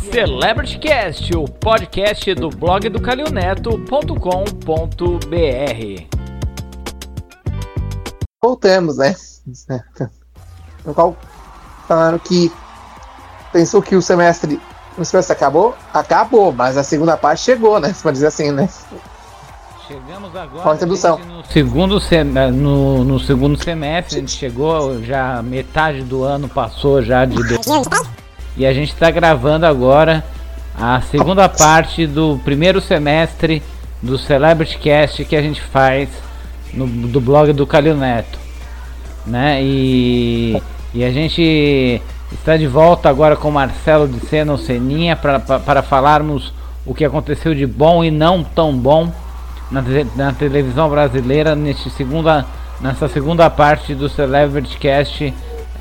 Celebrity Cast, o podcast do blog do calioneto.com.br. Voltamos, né? No qual falaram que pensou que o semestre, o semestre acabou? Acabou, mas a segunda parte chegou, né? Você pode dizer assim, né? Chegamos agora no segundo, sem- no, no segundo semestre, a gente chegou, já metade do ano passou já de e a gente está gravando agora a segunda parte do primeiro semestre do Celebrity Cast que a gente faz no, do blog do Calil Neto, né? E, e a gente está de volta agora com Marcelo de Sena, o Seninha, para falarmos o que aconteceu de bom e não tão bom na, na televisão brasileira neste segunda, nessa segunda parte do Celebrity Cast,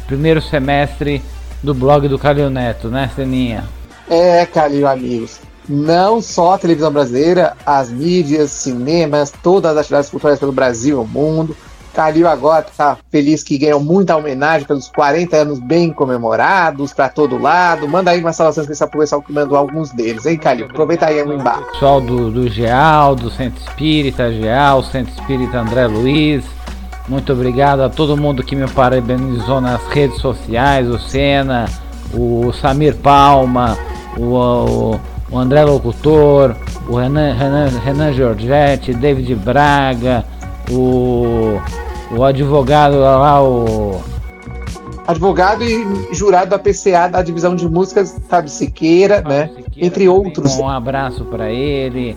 primeiro semestre do blog do Calil Neto, né, Seninha? É, Calil, amigos. Não só a televisão brasileira, as mídias, cinemas, todas as atividades culturais pelo Brasil e o mundo. Calil agora está feliz que ganhou muita homenagem pelos 40 anos bem comemorados para todo lado. Manda aí uma saudação especial pro pessoal que mandou alguns deles, hein, Calil? Aproveita aí o embarque. Pessoal do, do GEAL, do Centro Espírita GEAL, Centro Espírita André Luiz. Muito obrigado a todo mundo que me parabenizou nas redes sociais, o Senna, o Samir Palma, o, o, André Locutor, o Renan, Renan, Renan Giorgetti, David Braga, o, o advogado lá, o Advogado e jurado da PCA da divisão de músicas, Fábio Siqueira, né? Fábio Siqueira Entre outros. Um abraço para ele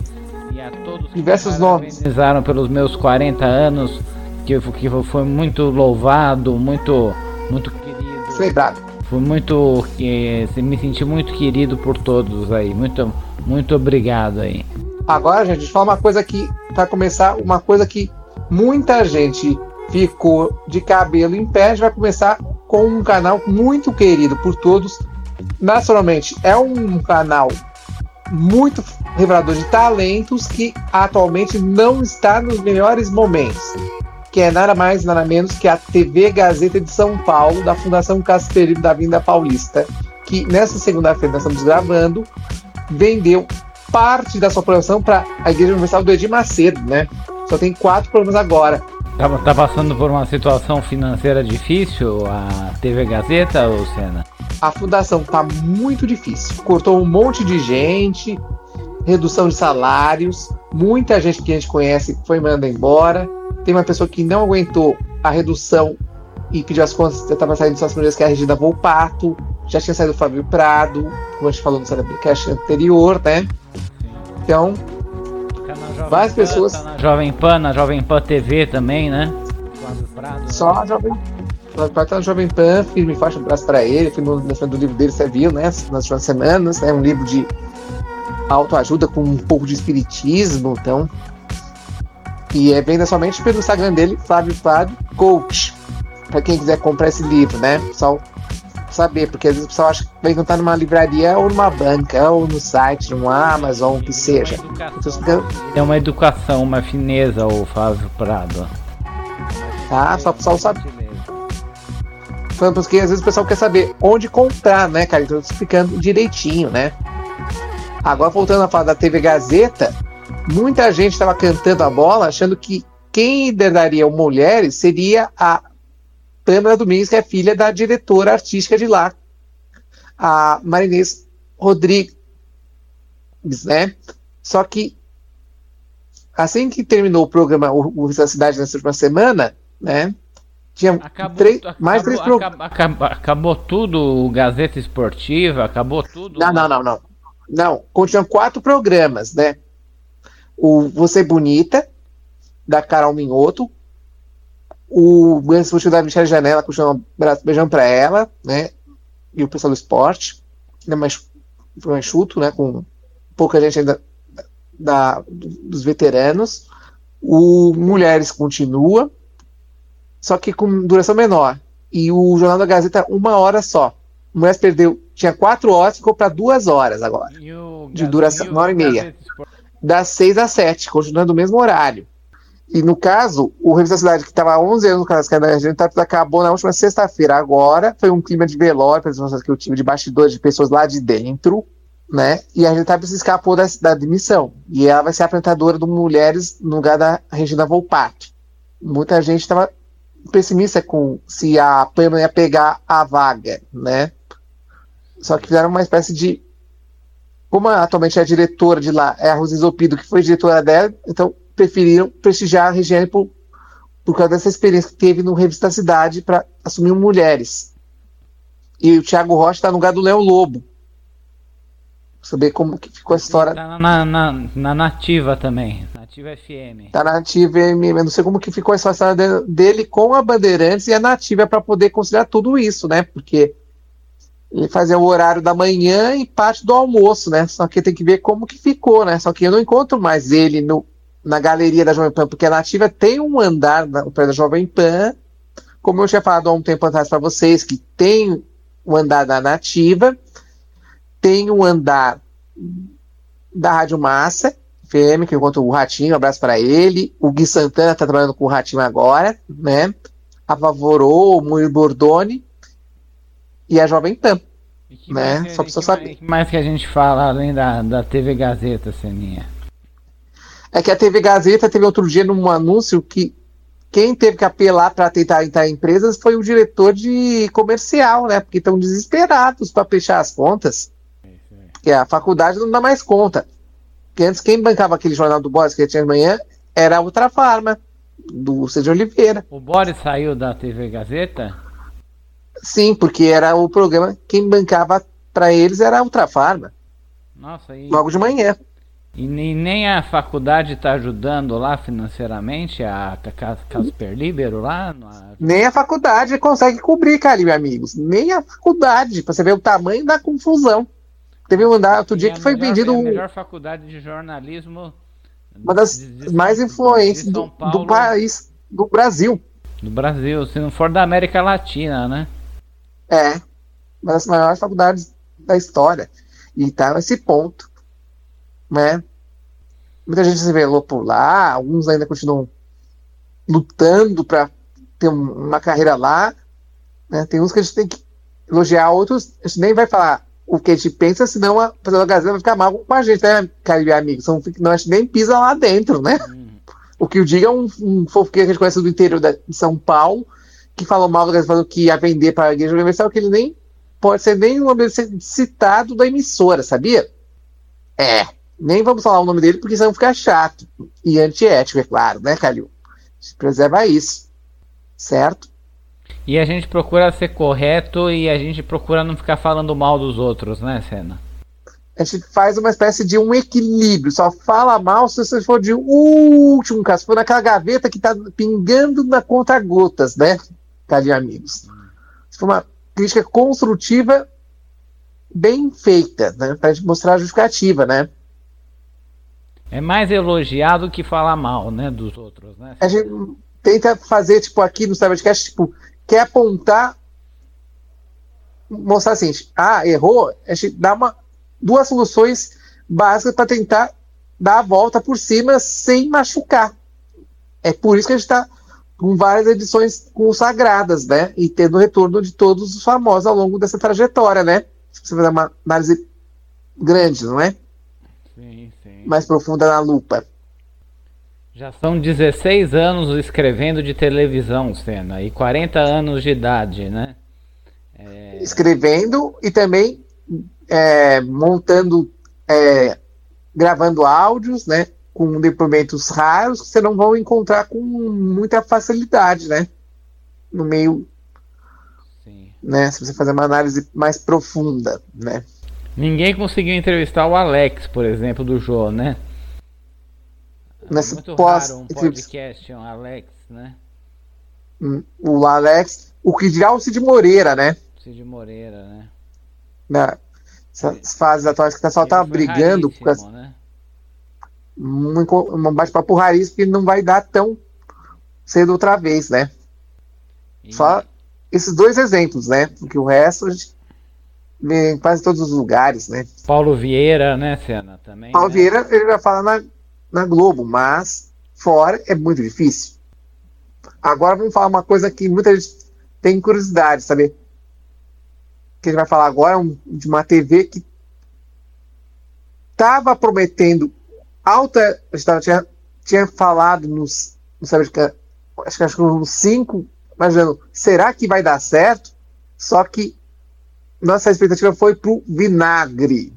e a todos que Diversos me nomes. parabenizaram pelos meus 40 anos, que, que foi muito louvado, muito, muito querido. Lembrado. Foi muito. que me senti muito querido por todos aí. Muito, muito obrigado aí. Agora, gente, deixa eu falar uma coisa que, para começar, uma coisa que muita gente ficou de cabelo em pé, a gente vai começar com um canal muito querido por todos. Nacionalmente, é um canal muito revelador de talentos que atualmente não está nos melhores momentos. Que é nada mais, nada menos que a TV Gazeta de São Paulo, da Fundação Casperino da Vinda Paulista, que nessa segunda-feira nós estamos gravando, vendeu parte da sua programação para a Igreja Universal do Edir Macedo, né? Só tem quatro programas agora. Tá, tá passando por uma situação financeira difícil a TV Gazeta, ou Senna? A fundação tá muito difícil. Cortou um monte de gente, redução de salários, muita gente que a gente conhece foi mandada embora. Tem uma pessoa que não aguentou a redução e pediu as contas, já estava saindo suas primeiras que é a Regina Volpato, já tinha saído o Fábio Prado, como a gente falou no Celebricast anterior, né? Então, Tá na Jovem Várias Pan, pessoas- Tá na Jovem Pan, na Jovem Pan TV também, né? Prado. Só a Jovem Fábio Prado tá no Jovem Pan, firme e forte um abraço para ele. Fui no lançamento do livro dele, você viu, né? Nas últimas semanas. É um livro de autoajuda com um pouco de espiritismo, então. E é venda somente pelo Instagram dele, Flávio Prado Coach. Para quem quiser comprar esse livro, né? Pessoal saber, porque às vezes o pessoal acha que vai encontrar numa livraria ou numa banca, ou no site, no Amazon, o que seja. É uma educação, uma fineza, o Flávio Prado. Tá, só o pessoal sabe. Falando porque às vezes o pessoal quer saber onde comprar, né, cara? Então eu tô explicando direitinho, né? Agora voltando a falar da TV Gazeta, muita gente estava cantando a bola achando que quem lideraria o Mulheres seria a Pamela Domingues, que é filha da diretora artística de lá, a Marinês Rodrigues, né? Só que assim que terminou o programa O, o da Cidade nessa última semana, né? Tinha Acabou, três, acabou, mais três programas. acabou, acabou, acabou tudo, o Gazeta Esportiva, acabou tudo. Não, não, não, não. Não, continuam quatro programas, né? O Você Bonita, da Carol Minhoto. O Ganso Fútil da Michelle Janela, continua um abraço, beijão pra ela, né? E o pessoal do esporte. Né? Mas foi mais chuto, né? Com pouca gente ainda da, dos veteranos. O Mulheres continua, só que com duração menor. E o Jornal da Gazeta, uma hora só. O Mulheres perdeu, tinha quatro horas, ficou para duas horas agora. De duração, uma hora e meia. Das seis às sete, continuando o mesmo horário. E no caso, o Revista Cidade, que estava há 11 anos no canal da gente, acabou na última sexta-feira. Agora foi um clima de velório, que eu tive de bastidores de pessoas lá de dentro. né? E a Rita se escapou da, da demissão. E ela vai ser apresentadora do Mulheres no lugar da Regina Volpato. Muita gente estava pessimista com se a Pamela ia pegar a vaga, né? Só que fizeram uma espécie de. Como atualmente é a diretora de lá é a Rosa Zopido, que foi diretora dela, então preferiram prestigiar a Regiane por, por causa dessa experiência que teve no Revista Cidade para assumir mulheres. E o Thiago Rocha está no lugar do Léo Lobo, saber como que ficou a história. Tá na, na, na Nativa também, Nativa FM. Tá na Nativa FM, eu não sei como que ficou a história dele com a Bandeirantes e a Nativa para poder conciliar tudo isso, né? Porque ele fazia o horário da manhã e parte do almoço, né? Só que tem que ver como que ficou, né? Só que eu não encontro mais ele no, na galeria da Jovem Pan, porque a Nativa tem um andar no prédio da Jovem Pan, como eu tinha falado há um tempo atrás para vocês, que tem o andar da Nativa, tem um andar da Rádio Massa, FM, que eu encontro o Ratinho, um abraço para ele. O Gui Santana está trabalhando com o Ratinho agora, né? A Favorou, o Murilo Bordoni e a Jovem Pan. Né? Só precisa saber. O que mais que a gente fala além da, da TV Gazeta, Seninha? É que a TV Gazeta teve outro dia num anúncio que quem teve que apelar para tentar entrar em empresas foi o diretor de comercial, né? Porque estão desesperados para fechar as contas que a faculdade não dá mais conta. Porque antes quem bancava aquele jornal do Boris que tinha de manhã era a Ultra Farma, do César Oliveira. O Boris saiu da TV Gazeta? Sim, porque era o programa, quem bancava para eles era a Ultra Farma. Nossa, e... Logo de manhã. E nem a faculdade está ajudando lá financeiramente, a Casper Libero lá? Nem a faculdade consegue cobrir, cara, meus amigos. Nem a faculdade, para você ver o tamanho da confusão. Teve um andar outro dia que foi melhor, vendido. É a melhor faculdade de jornalismo. Uma das de, mais influentes do, do, país, do Brasil. Do Brasil, se não for da América Latina, né? É. Uma das maiores faculdades da história. E tá nesse ponto. Né? Muita gente se revelou por lá, alguns ainda continuam lutando para ter uma carreira lá. Né? Tem uns que a gente tem que elogiar, outros a gente nem vai falar o que a gente pensa, senão a pessoa da Gazeta vai ficar mal com a gente, né, Caribe Amigo? São, não, a gente nem pisa lá dentro, né? Hum. O que o diga é um, um fofoqueiro que a gente conhece do interior da, de São Paulo, que falou mal Gazeta, falou que ia vender para a Igreja Universal, que ele nem pode ser nem um citado da emissora, sabia? É. Nem vamos falar o nome dele, porque senão ficar chato. E antiético, é claro, né, Calil? Se preserva isso. Certo? E a gente procura ser correto e a gente procura não ficar falando mal dos outros, né, Senna? A gente faz uma espécie de um equilíbrio. Só fala mal se você for de último caso. Se for naquela gaveta que está pingando na conta gotas, né? Tá de amigos. For uma crítica construtiva bem feita, né? Pra gente mostrar a justificativa, né? É mais elogiado que falar mal, né, dos outros, né? A gente tenta fazer, tipo, aqui no Cybercast, tipo, quer apontar, mostrar assim, ah, errou, a gente dá uma, duas soluções básicas para tentar dar a volta por cima sem machucar. É por isso que a gente está com várias edições consagradas, né? E tendo o retorno de todos os famosos ao longo dessa trajetória, né? Se você fizer uma análise grande, não é? Sim, sim. Mais profunda na lupa. Já são 16 anos escrevendo de televisão, Senna, e 40 anos de idade, né? É... Escrevendo e também é, montando, é, gravando áudios, né? Com depoimentos raros que você não vão encontrar com muita facilidade, né? No meio. Sim. Né, se você fazer uma análise mais profunda, né? Ninguém conseguiu entrevistar o Alex, por exemplo, do Jô, né? nessa muito pós raro um podcast, um Alex, né? Hum, o Alex, o que dirá o Cid Moreira, né? Cid Moreira, né? Nessas fases atuais que o pessoal tá brigando com essa, né? Um, um bate-papo raríssimo que não vai dar tão cedo outra vez, né? E... Só esses dois exemplos, né? Porque o resto a gente vê em quase todos os lugares, né? Paulo Vieira, né, Cena? Também. Paulo né? Vieira, ele vai falar na na Globo, mas fora é muito difícil. Agora vamos falar uma coisa que muita gente tem curiosidade, saber? Que a gente vai falar agora é de uma TV que estava prometendo alta. Estava, tinha, tinha falado nos. Não sabe, acho que acho que uns cinco, imaginando, será que vai dar certo? Só que nossa expectativa foi pro vinagre.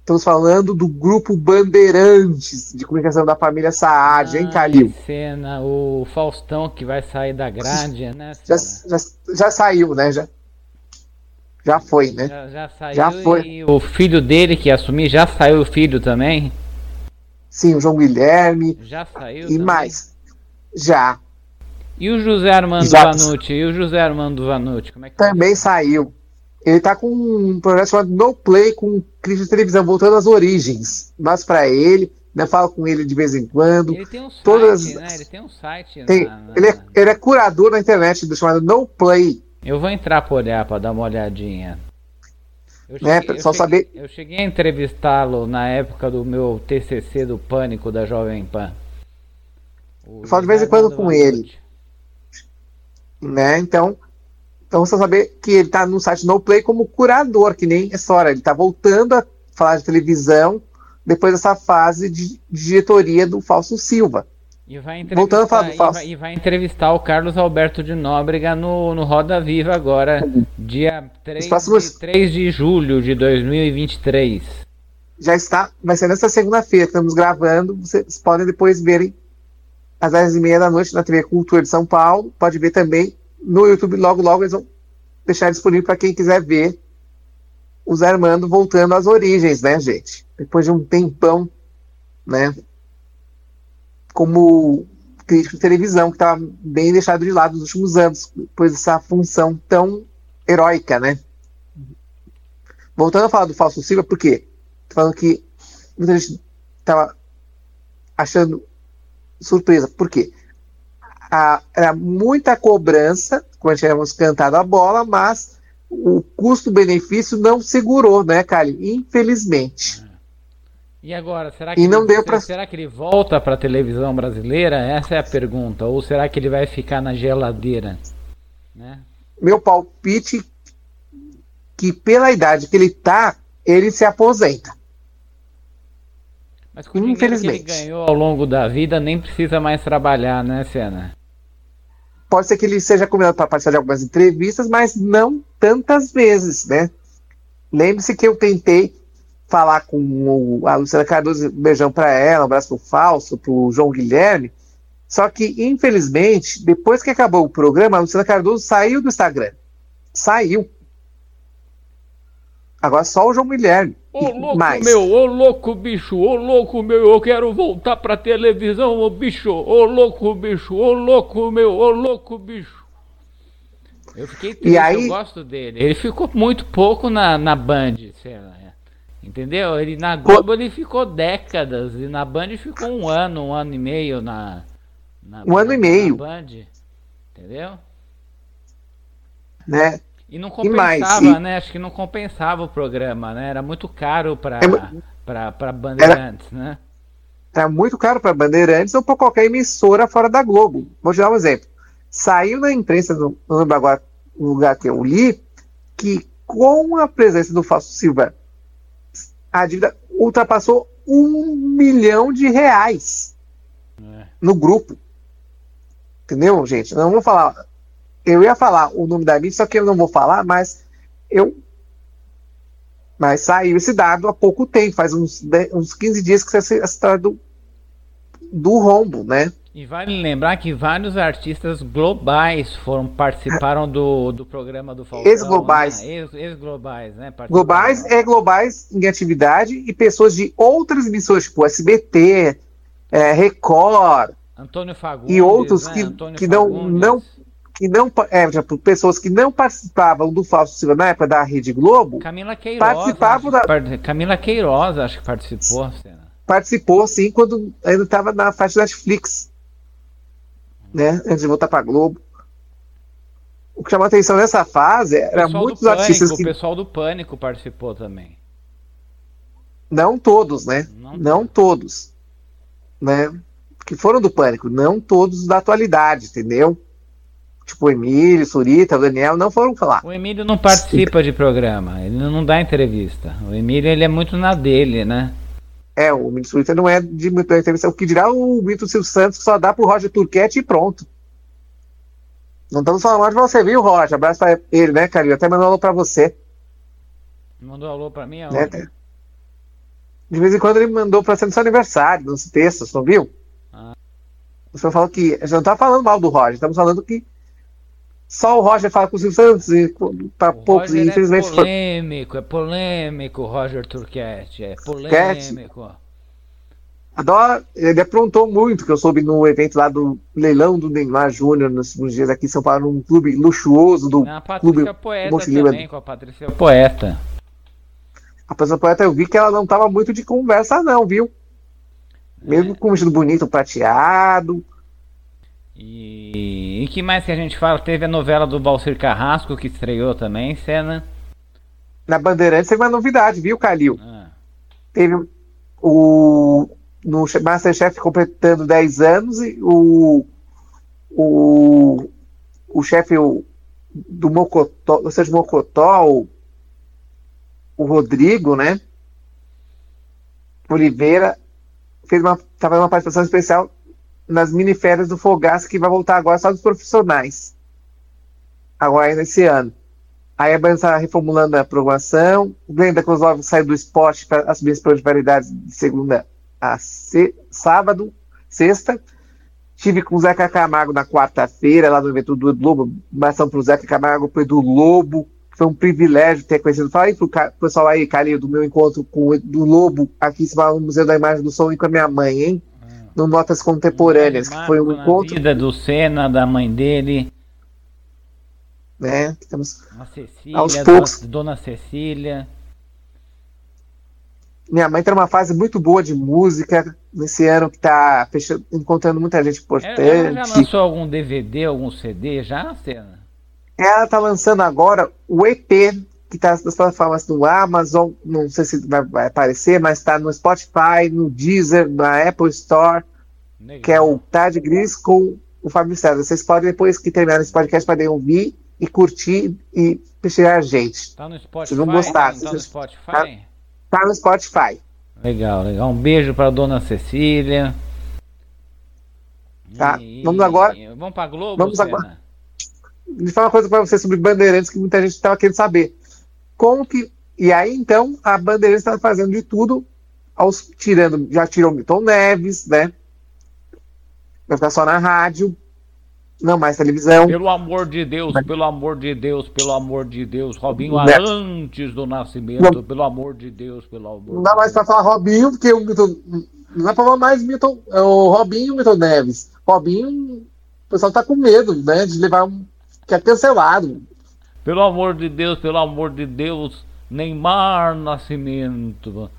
Estamos falando do grupo Bandeirantes de comunicação da família Saad, ah, hein, Calil? Cena, o Faustão que vai sair da grade, né? Já, já, já, saiu, né? Já, já foi, né? Já, já saiu já foi. e o filho dele que assumir, já saiu o filho também? Sim, o João Guilherme. Já saiu. E também? mais. Já. E o José Armando já. Vanucci? E o José Armando Vanucci? Como é que também tá? saiu. Ele tá com um projeto chamado No Play com crítica de televisão, voltando às origens. Mas para ele, né, falo com ele de vez em quando. Ele tem um site, todas... né? Ele tem um site. Tem, na, na... Ele, é, ele, é, curador na internet do chamado No Play. Eu vou entrar por olhar para dar uma olhadinha. Eu né, cheguei, só eu saber. Cheguei, eu cheguei a entrevistá-lo na época do meu TCC do Pânico da Jovem Pan. eu falo de vez em quando com ele. Né? Então, então você saber que ele está no site No Play como curador, que nem essa hora. Ele está voltando a falar de televisão depois dessa fase de, diretoria do Fausto Silva. E vai, Voltando a falar do Fausto. E vai, e vai, entrevistar o Carlos Alberto de Nóbrega no, no Roda Viva agora, dia 3, próximos... de, 3 de julho de 2023. Já está, vai ser nessa segunda-feira, estamos gravando. Vocês podem depois verem às 10h30 da noite na TV Cultura de São Paulo. Pode ver também no YouTube, logo, logo eles vão deixar disponível para quem quiser ver o Zé Armando voltando às origens, né, gente? Depois de um tempão, né? Como crítico de televisão, que estava bem deixado de lado nos últimos anos, depois dessa função tão heróica, né? Voltando a falar do Falso Silva, por quê? Falando que muita gente estava achando surpresa. Por quê? a, era muita cobrança, quando tínhamos cantado a bola, mas o custo-benefício não segurou, né, Cali? Infelizmente. E agora, será que, e não ele, deu pra... será que ele volta para a televisão brasileira? Essa é a pergunta. Ou será que ele vai ficar na geladeira? Né? Meu palpite que pela idade que ele tá, ele se aposenta. Mas com dinheiro que ele ganhou ao longo da vida, nem precisa mais trabalhar, né, Senna? Pode ser que ele seja convidado para participar de algumas entrevistas, mas não tantas vezes, né? Lembre-se que eu tentei falar com o, a Luciana Cardoso, um beijão para ela, um abraço pro Falso, pro João Guilherme, só que, infelizmente, depois que acabou o programa, a Luciana Cardoso saiu do Instagram. Saiu. Agora só o João Guilherme. Ô louco mais. meu, ô louco bicho, ô louco meu, eu quero voltar pra televisão, ô bicho, ô louco bicho, ô louco meu, ô louco bicho. Eu fiquei triste, e aí... eu gosto dele. Ele ficou muito pouco na, na Band, sei lá. Entendeu? Ele na Globo ele ficou décadas e na Band ficou um ano, um ano e meio na, na um ano e meio. Band. Entendeu? Né? E não compensava, e mais, né? Acho que não compensava o programa, né? Era muito caro para é, para Bandeirantes, era, né? Era muito caro para Bandeirantes ou para qualquer emissora fora da Globo. Vou te dar um exemplo. Saiu na imprensa, não lembro agora o lugar que eu li, que com a presença do Fausto Silva, a dívida ultrapassou um milhão de reais é. no grupo. Entendeu, gente? Não vou falar eu ia falar o nome da mídia, só que eu não vou falar, mas eu. Mas saiu esse dado há pouco tempo, faz uns, 10, uns 15 dias que saiu essa história do, do rombo, né? E vale lembrar que vários artistas globais foram participaram do, do programa do Falcão. Ex-globais. Né? Ex-globais, né? Globais é globais em atividade e pessoas de outras emissões, tipo SBT, é, Record. Antônio Fagundes. E outros né? que, que não, não que não é, pessoas que não participavam do Fausto Silva na época da Rede Globo. Camila Queiroz. Participavam da... Camila Queiroz, acho que participou. Participou, sim, quando ainda estava na faixa Netflix. Né? Antes de voltar para Globo. O que chamou a atenção nessa fase era muitos Pânico, artistas. Que... O pessoal do Pânico participou também. Não todos, né? Não, não todos. Né? Que foram do Pânico, não todos da atualidade, entendeu? tipo o Emílio, Surita, o Daniel, não foram falar. O Emílio não participa de programa, ele não dá entrevista. O Emílio ele é muito na dele, né? É, o Twitter não é de muita entrevista. O que dirá o Milton Silvio Santos, que só dá pro Roger Turquete e pronto. Não estamos falando mal de você, viu, Roger? Abraço pra ele, né, Carinho? Até mandou um alô pra você. Mandou alô pra mim né? aonde? De vez em quando ele mandou pra ser no seu aniversário, nos textos, não viu? Ah. O senhor falou que. A gente não tá falando mal do Roger, estamos falando que só o Roger fala com o Silvio Santos e para poucos, Roger infelizmente. é foi- polêmico, é polêmico o Roger Turquete, é polêmico. Adora, ele aprontou muito, que eu soube no evento lá do leilão do Neymar Júnior nos últimos dias aqui em São Paulo, num clube luxuoso do Na clube Patrícia Poeta também, com a Patrícia Poeta. A pessoa poeta eu vi que ela não tava muito de conversa, não, viu? Mesmo com o vestido bonito, prateado. E, e que mais que a gente fala? Teve a novela do Balcir Carrasco que estreou também, cena. Na Bandeirantes teve uma novidade, viu, Calil? Ah, Teve o. No Masterchef completando 10 anos e o. O, o chefe o- do Mocotó, ou seja, Mocotó, o, o Rodrigo, né? Oliveira fez uma, fazendo uma participação especial nas miniférias do Fogaça, que vai voltar agora só dos profissionais. Agora ainda esse ano. Aí a banda está reformulando a programação. Glenda Kozlov sai do esporte para assumir as prioridades de segunda a se- sábado, sexta. Tive com o Zeca Camargo na quarta-feira, lá no evento do Lobo. Abração para o Zeca Camargo e do Lobo. Foi um privilégio ter conhecido. Fala aí pro ca- pessoal aí, Calil, do meu encontro com o do Lobo aqui em cima no Museu da Imagem do Som e com a minha mãe, hein? No Notas Contemporâneas, que foi um encontro, vida do Senna, da mãe dele, né? Estamos a Cecília, Aos poucos. Dona Cecília. Minha mãe tá numa fase muito boa de música nesse ano que tá fechando, encontrando muita gente importante. ela já lançou algum DVD, algum CD já, Senna? Ela tá lançando agora o EP que tá nas plataformas do Amazon, não sei se vai, aparecer, mas tá no Spotify, no Deezer, na Apple Store, que é o Tarde Gris com o Fábio César. Vocês podem, depois que terminar esse podcast, podem ouvir e curtir e prestigiar a gente. Tá no Spotify? Vocês vão gostar, Tá no Spotify? Tá no Spotify. Legal, legal. Um beijo pra Dona Cecília. Tá, E- vamos agora- Vamos pra Globo, vamos agora- Deixa eu falar uma coisa para você sobre Bandeirantes que muita gente estava querendo saber. Como que. E aí, então, a Bandeirantes está fazendo de tudo, aos, tirando, já tirou Milton Neves, né? Vai ficar só na rádio, não mais televisão. Pelo amor de Deus, pelo amor de Deus, pelo amor de Deus. Robinho Né? antes do nascimento, pelo amor de Deus, pelo amor Não dá mais para falar Robinho, porque o Milton. Não dá para falar mais Milton, é o Robinho e o Milton Neves. Robinho, o pessoal tá com medo, né? De levar um. que é cancelado. Pelo amor de Deus, pelo amor de Deus. Neymar Nascimento.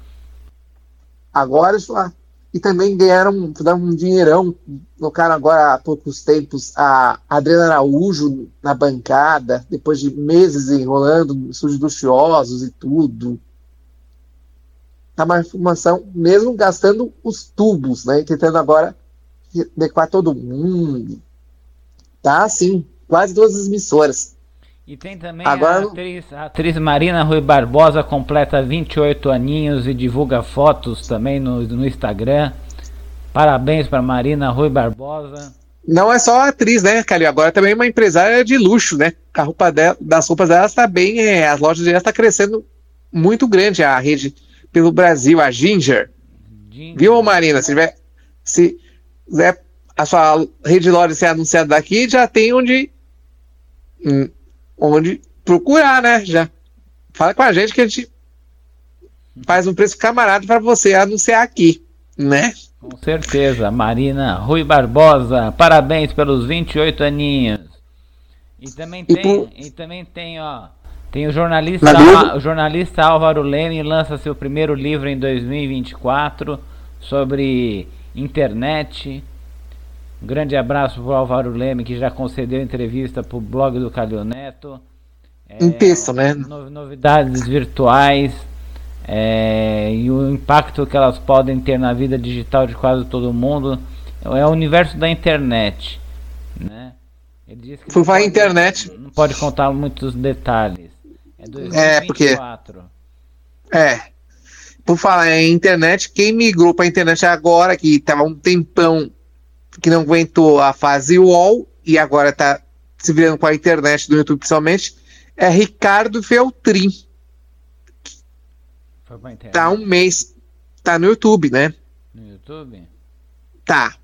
Agora lá. E também ganharam fizeram um dinheirão. Colocaram agora há poucos tempos a Adriana Araújo na bancada, depois de meses enrolando, luxuosos e tudo. Tá uma informação, mesmo gastando os tubos, né? Tentando agora adequar todo mundo. Tá assim, quase todas as emissoras. E tem também Agora- a, atriz, a atriz Marina Rui Barbosa, completa 28 aninhos e divulga fotos também no, no Instagram. Parabéns para Marina Rui Barbosa. Não é só atriz, né, Calil? Agora também é uma empresária de luxo, né? A roupa dela, das roupas dela está bem, é, as lojas dela está crescendo muito grande, a rede pelo Brasil, a Ginger. Jim- Viu, Marina? Se tiver, se a sua rede de lojas ser anunciada daqui, já tem onde, hum, onde procurar, né? Já fala com a gente que a gente faz um preço camarada para você anunciar aqui, né? Com certeza, Marina Rui Barbosa, parabéns pelos 28 aninhos. E também E tem, por- e também tem, ó, tem o jornalista, o jornalista Álvaro Leme lança seu primeiro livro em 2024 sobre internet. Um grande abraço para o Álvaro Leme que já concedeu entrevista para o blog do Calil Neto. É, Em texto, né? no- novidades virtuais é, e o impacto que elas podem ter na vida digital de quase todo mundo é o universo da internet, né? Ele diz que Por não falar em pode- internet. não pode contar muitos detalhes. É É, porque- 2024. É. por falar em internet, quem migrou para a internet agora, que estava um tempão que não aguentou a fase UOL e agora está se virando com a internet do YouTube principalmente, é Ricardo Feltrin. Tá um mês. Tá no YouTube, né? No YouTube? Tá.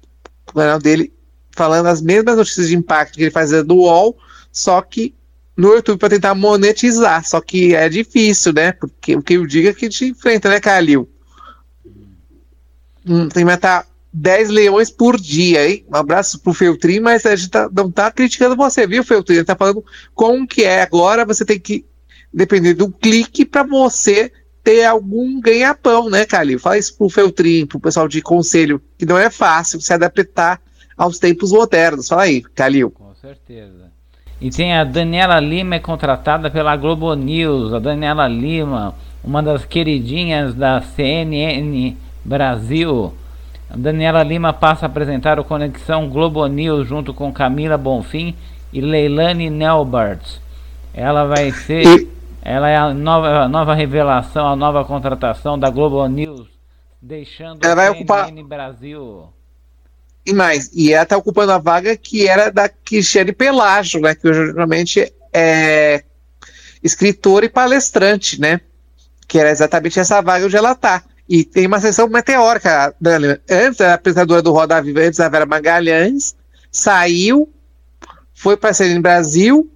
O canal dele falando as mesmas notícias de impacto que ele fazia do UOL, só que no YouTube para tentar monetizar. Só que é difícil, né? Porque o que eu digo é que a gente enfrenta, né, Calil? Hum, tem que matar 10 leões por dia, hein? Um abraço pro Feltrin, mas a gente tá, não tá criticando você, viu, Feltrin? Ele tá falando como que é agora, você tem que depender do clique para você ter algum ganha-pão, né, Calil? Fala isso pro Feltrin, pro pessoal de conselho, que não é fácil se adaptar aos tempos modernos. Fala aí, Calil. Com certeza. E tem a Daniela Lima, é contratada pela Globo News. A Daniela Lima, uma das queridinhas da CNN Brasil. Daniela Lima passa a apresentar o Conexão Globo News junto com Camila Bonfim e Leilani Nelbert. Ela vai ser. E... Ela é a nova, a nova revelação, a nova contratação da Globo News, deixando ela vai ocupar... Brasil. E mais, e ela está ocupando a vaga que era da Cristiane Pelágio, né? Que geralmente é escritora e palestrante, né? Que era exatamente essa vaga onde ela está. E tem uma sessão meteórica, Dani. Antes, a apresentadora do Roda Viva, antes a Vera Magalhães, saiu, foi para a Brasil,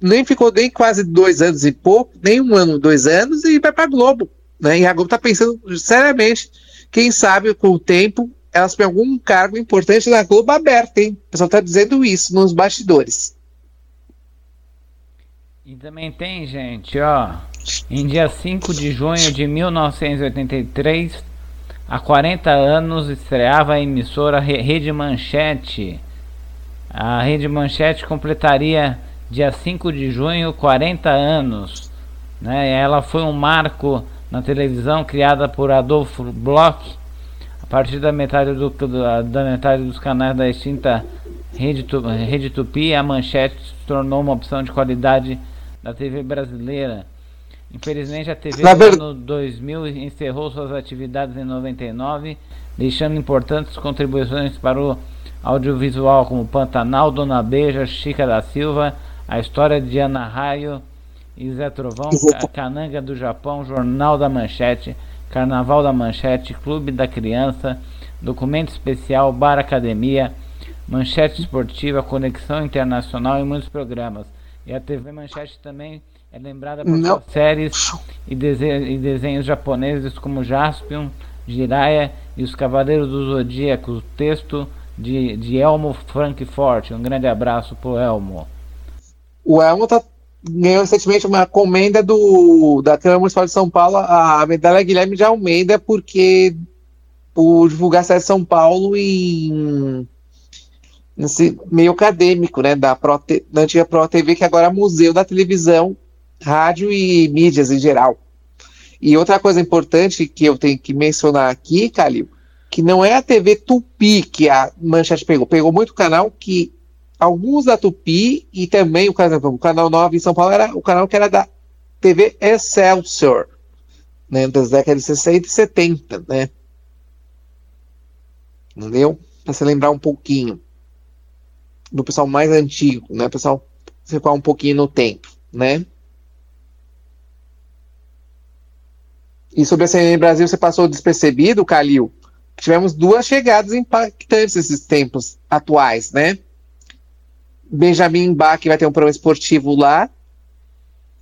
nem ficou nem quase dois anos e pouco, nem um ano, dois anos, e vai para Globo. Né? E a Globo está pensando seriamente, quem sabe com o tempo elas têm algum cargo importante na Globo aberta, hein? O pessoal está dizendo isso nos bastidores. E também tem, gente, ó, em dia 5 de junho de 1983, há 40 anos, estreava a emissora Rede Manchete. A Rede Manchete completaria dia 5 de junho 40 anos. Né? Ela foi um marco na televisão criada por Adolfo Bloch a partir da metade, do, da metade dos canais da extinta Rede, Rede Tupi, a manchete se tornou uma opção de qualidade da TV brasileira. Infelizmente, a TV ver... ano 2000 encerrou suas atividades em 99, deixando importantes contribuições para o audiovisual, como Pantanal, Dona Beija, Chica da Silva, A História de Ana Raio e Zé Trovão, a Cananga do Japão, Jornal da Manchete, Carnaval da Manchete, Clube da Criança, Documento Especial, Bar Academia, Manchete Esportiva, Conexão Internacional e muitos programas. E a TV Manchete também é lembrada por suas séries e, e, desenhos japoneses como Jaspion, Jiraiya e os Cavaleiros do Zodíaco. O texto de, de Elmo Frankfort. Um grande abraço pro Elmo. O Elmo tá ganhou recentemente uma comenda do, da Câmara Municipal de São Paulo, a medalha Guilherme de Almeida, porque por divulgar a cidade de São Paulo em nesse meio acadêmico, né, da, Pro, da antiga Pro TV, que agora é Museu da Televisão, Rádio e Mídias em geral. E outra coisa importante que eu tenho que mencionar aqui, Calil, que não é a TV Tupi que a Manchete pegou, pegou muito canal que alguns da Tupi e também o canal, o canal 9 em São Paulo era o canal que era da TV Excelsior, né, das décadas de 60 e 70, né? Entendeu? Para se lembrar um pouquinho do pessoal mais antigo, né? Pessoal ficar um pouquinho no tempo, né? E sobre a CNN Brasil, você passou despercebido, Calil? Tivemos duas chegadas impactantes nesses tempos atuais, né? Benjamin Bach vai ter um programa esportivo lá.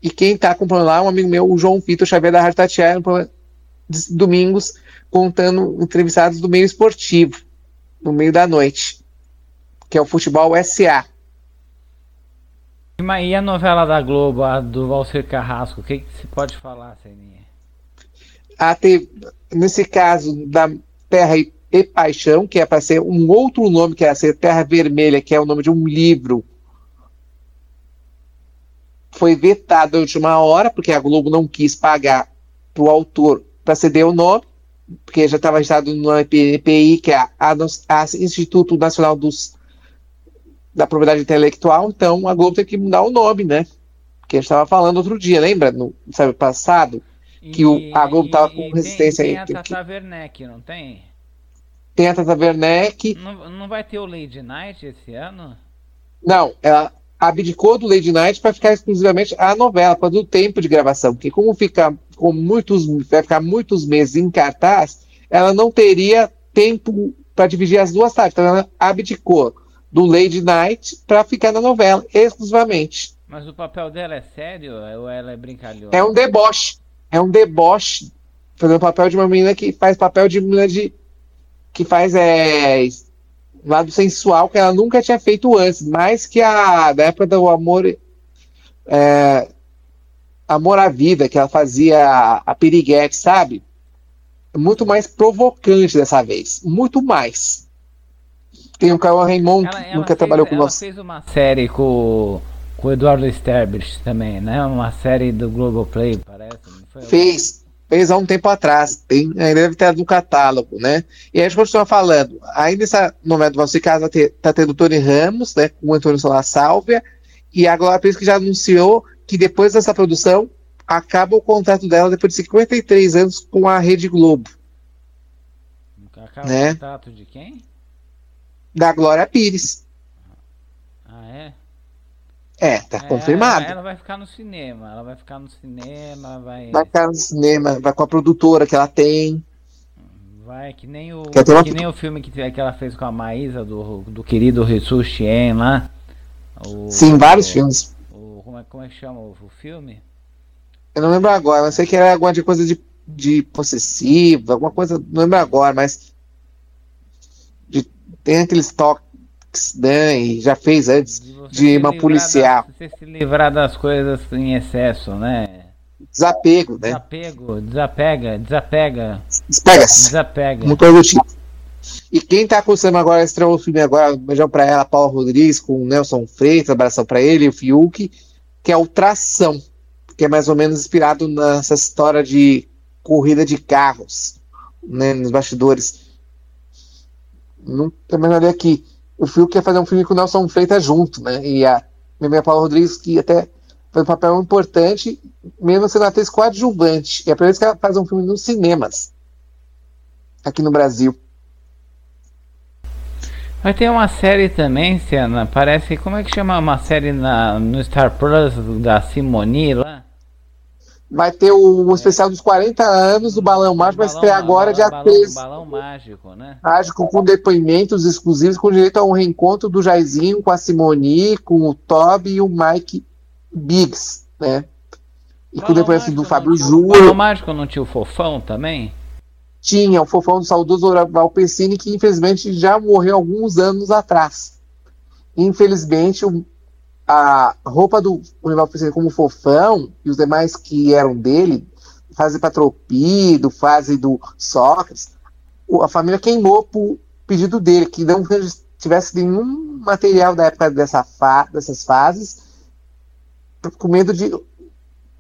E quem está acompanhando lá é um amigo meu, o João Vitor Xavier da Rádio Tatiana, domingos, contando entrevistados do meio esportivo, no meio da noite, que é o Futebol SA. E a novela da Globo, a do Valcer Carrasco, o que, que se pode falar, Seninha? Nesse caso da Terra e e Paixão, que é para ser um outro nome, que é ser Terra Vermelha, que é o nome de um livro, foi vetado na última hora, porque a Globo não quis pagar para o autor para ceder o nome, porque já estava registrado no EPI, que é a, a, a Instituto Nacional dos, da Propriedade Intelectual, então a Globo tem que mudar o nome, né? Porque a gente estava falando outro dia, lembra? No sábado passado, que o, a Globo tava com resistência tem, aí. Tem a Tata Werneck, não tem? Tem a Tata Werneck. Não, não vai ter o Lady Night esse ano? Não, ela abdicou do Lady Night para ficar exclusivamente a novela, para do tempo de gravação, porque como fica com muitos, vai ficar muitos meses em cartaz, ela não teria tempo para dividir as duas tardes. Então ela abdicou do Lady Night para ficar na novela exclusivamente. Mas o papel dela é sério ou ela é brincalhona? É um deboche. É um deboche. Fazendo o papel de uma menina que faz papel de menina de. que faz é, lado sensual que ela nunca tinha feito antes. Mais que a da época do amor. É, amor à vida, que ela fazia a, a piriguete, sabe? Muito mais provocante dessa vez. Muito mais. Tem o Caio Raymond, que nunca fez, trabalhou com ela nós. fez uma série com, com o Eduardo Sterbich também, né? Uma série do Globoplay, parece. Não foi? Fez. Fez há um tempo atrás. Tem, ainda deve ter no catálogo, né? E a gente continua falando. Ainda essa novela do Valci Casa tá tendo Tony Ramos, né? Com o Antônio Solar Sálvia. E a Glória Pires que já anunciou que depois dessa produção acaba o contrato dela depois de 53 anos com a Rede Globo. Acaba né? o contrato de quem? Da Glória Pires. É? Tá É, confirmado. Ela, ela vai ficar no cinema. Ela vai ficar no cinema, vai. Vai ficar no cinema, vai com a produtora que ela tem. Vai, que nem o, ter uma- que nem o filme que, que ela fez com a Maísa, do, do querido Jesus Chien lá. O- Sim, vários o- filmes. o- como, é, como é que chama o, o filme? Eu não lembro agora, mas sei que era alguma de coisa de, de possessivo, alguma coisa, não lembro agora, mas de- tem aqueles toques, né, e já fez antes, de uma policial. das- você se livrar das coisas em excesso, né? Desapego, né? Desapego, desapega, desapega, Despega-se. desapega. Muito coisa do tipo. E quem tá acusando agora, estreou o filme agora, um beijão pra ela, Paula Rodrigues, com o Nelson Freitas, abração pra ele, o Fiuk, que é o Tração, que é mais ou menos inspirado nessa história de corrida de carros, né, nos bastidores. Não tem mais nada aqui. O Fiuk quer fazer um filme com o Nelson Freitas junto, né, e a minha Paula Rodrigues, que até foi um papel importante, mesmo sendo atriz coadjuvante. E é por isso que ela faz um filme nos cinemas, aqui no Brasil. Vai ter uma série também, Siana. Parece. Como é que chama uma série na, no Star Plus da Simone lá? Vai ter o, o especial dos 40 anos do Balão Mágico, vai Balão- estrear agora, dia balão, 13. balão mágico, né? Mágico com depoimentos exclusivos, com direito a um reencontro do Jairzinho com a Simoni, com o Toby e o Mike Biggs, né? E com Balão depoimento do mágico Fábio Júnior. Balão mágico não tinha o fofão também? Tinha o fofão do saudoso Val Pessini, que infelizmente já morreu alguns anos atrás. Infelizmente, o- a roupa do Val Pessini como fofão e os demais que eram dele, fase Patropi, do fase do Sócrates, a família queimou por pedido dele, que não tivesse nenhum material da época dessa fa- dessas fases, com medo de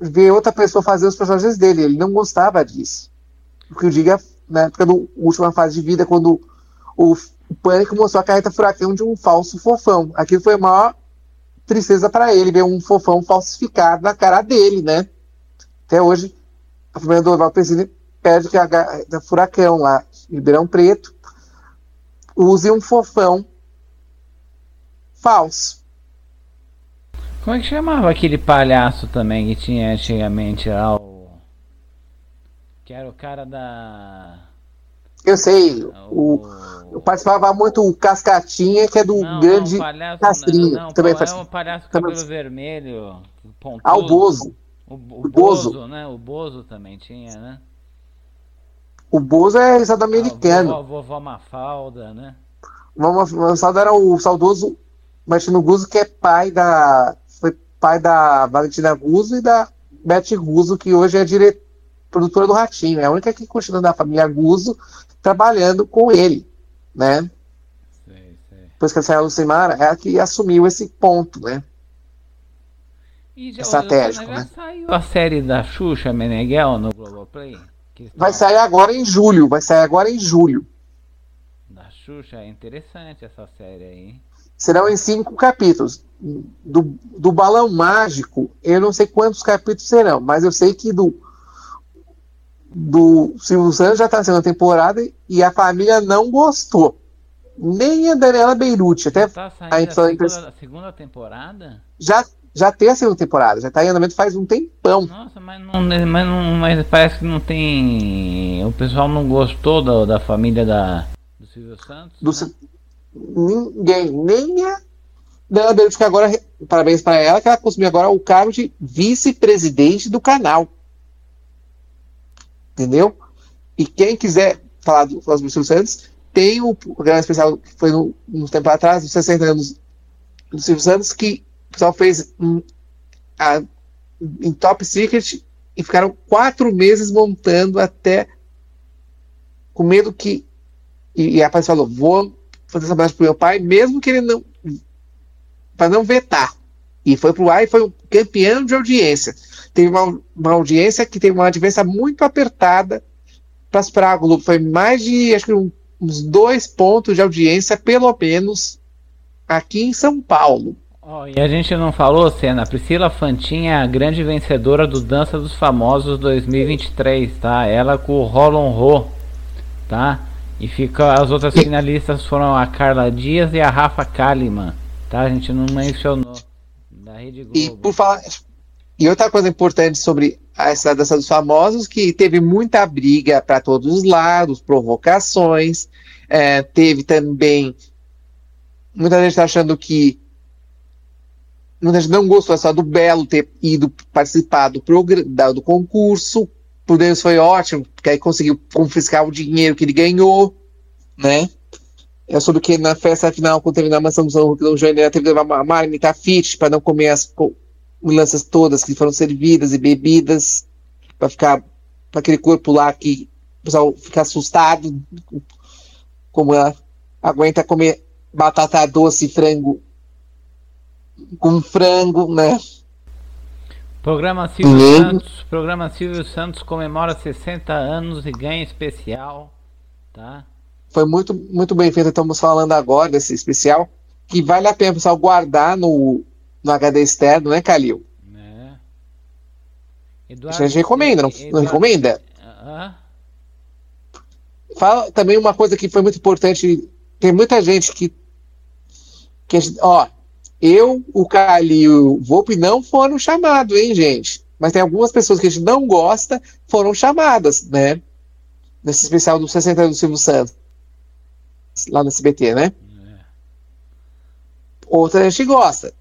ver outra pessoa fazer os personagens dele. Ele não gostava disso. O que eu digo é na época da última fase de vida, quando o, o Pânico mostrou a carreta furacão de um falso fofão. Aquilo foi a maior tristeza para ele, ver um fofão falsificado na cara dele, né? Até hoje, a família do Val Pesini pede que a carreta furacão lá Ribeirão Preto use um fofão falso. Como é que chamava aquele palhaço também que tinha antigamente lá o. Que era o cara da. Eu sei, o, eu participava muito o Cascatinha, que é do Não, grande palhaço, Castrinho. não, não, também faz... é um palhaço com também- cabelo vermelho, pontudo. Ah, o Bozo. O, o o Bozo. Bozo, né? O Bozo também tinha, né? O Bozo é estado americano. vovó, vovó Mafalda, né? Saudar era o saudoso Martino Guzzo, que é pai da. Foi pai da Valentina Guzzo e da Beth Guzzo, que hoje é dire... produtora do Ratinho. É a única que continua da família Guzzo trabalhando com ele, né? Sei, sei. Depois que ela saiu a Lucimara, é a que assumiu esse ponto, né? E já, Estratégico, né? saiu a série da Xuxa Meneghel no Globoplay? Que Vai tão- sair agora em julho, vai sair agora em julho. Da Xuxa, é interessante essa série aí. Serão em cinco capítulos. Do, do Balão Mágico, eu não sei quantos capítulos serão, mas eu sei que do do Silvio Santos já está na segunda temporada e a família não gostou. Nem a Daniela Beirute. Até tá a, a, segunda, a segunda temporada? Já, já tem a segunda temporada, já está em andamento faz um tempão. Nossa, mas, não, mas, não, mas parece que não tem. O pessoal não gostou da, da família da, do Silvio Santos? Do, né? Ninguém, nem a Daniela Beirute, que agora, parabéns para ela, que ela conseguiu agora o cargo de vice-presidente do canal entendeu? E quem quiser falar do Silvio Santos, tem o programa especial que foi no, uns tempo atrás, nos 60 anos do Silvio Santos, que o pessoal fez um, a, em Top Secret e ficaram quatro meses montando até com medo que. E, e a Paz falou: vou fazer essa homenagem pro meu pai, mesmo que ele não. para não vetar. E foi pro ar e foi um campeão de audiência teve uma, uma audiência que teve uma diferença muito apertada para a Globo. Foi mais de, acho que um, uns dois pontos de audiência, pelo menos, aqui em São Paulo. Oh, e a gente não falou, Senna, Priscila Fantin é a grande vencedora do Dança dos Famosos 2023, tá? Ela com o Roland Ro, tá? E fica, as outras finalistas foram a Carla Dias e a Rafa Kalimann, tá? A gente não mencionou. Da Rede Globo. E por falar, e outra coisa importante sobre essa dança dos famosos, que teve muita briga para todos os lados, provocações, é, teve também muita gente tá achando que muita gente não gostou só do Belo ter ido participar do, do concurso, por Deus foi ótimo, porque aí conseguiu confiscar o dinheiro que ele ganhou, né? Eu soube que na festa final, quando teve na mansão do São João, teve que levar uma marmita fit para não comer as ambulâncias todas que foram servidas e bebidas para ficar para aquele corpo lá que o pessoal fica assustado como ela aguenta comer batata doce e frango com frango, né? Programa Silvio Santos, programa Silvio Santos comemora 60 anos e ganha especial, tá? Foi muito muito bem feito, estamos falando agora desse especial que vale a pena o pessoal guardar no no HD externo, né, Calil? É. Eduardo, a gente recomenda, não, Eduardo, não recomenda? Uh, Fala também uma coisa que foi muito importante. Tem muita gente que. que ó, eu, o Calil e o Volpe não foram chamados, hein, gente? Mas tem algumas pessoas que a gente não gosta foram chamadas, né? Nesse especial do 60 anos do Silvio Santos. Lá no SBT, né? É. Outra a gente gosta.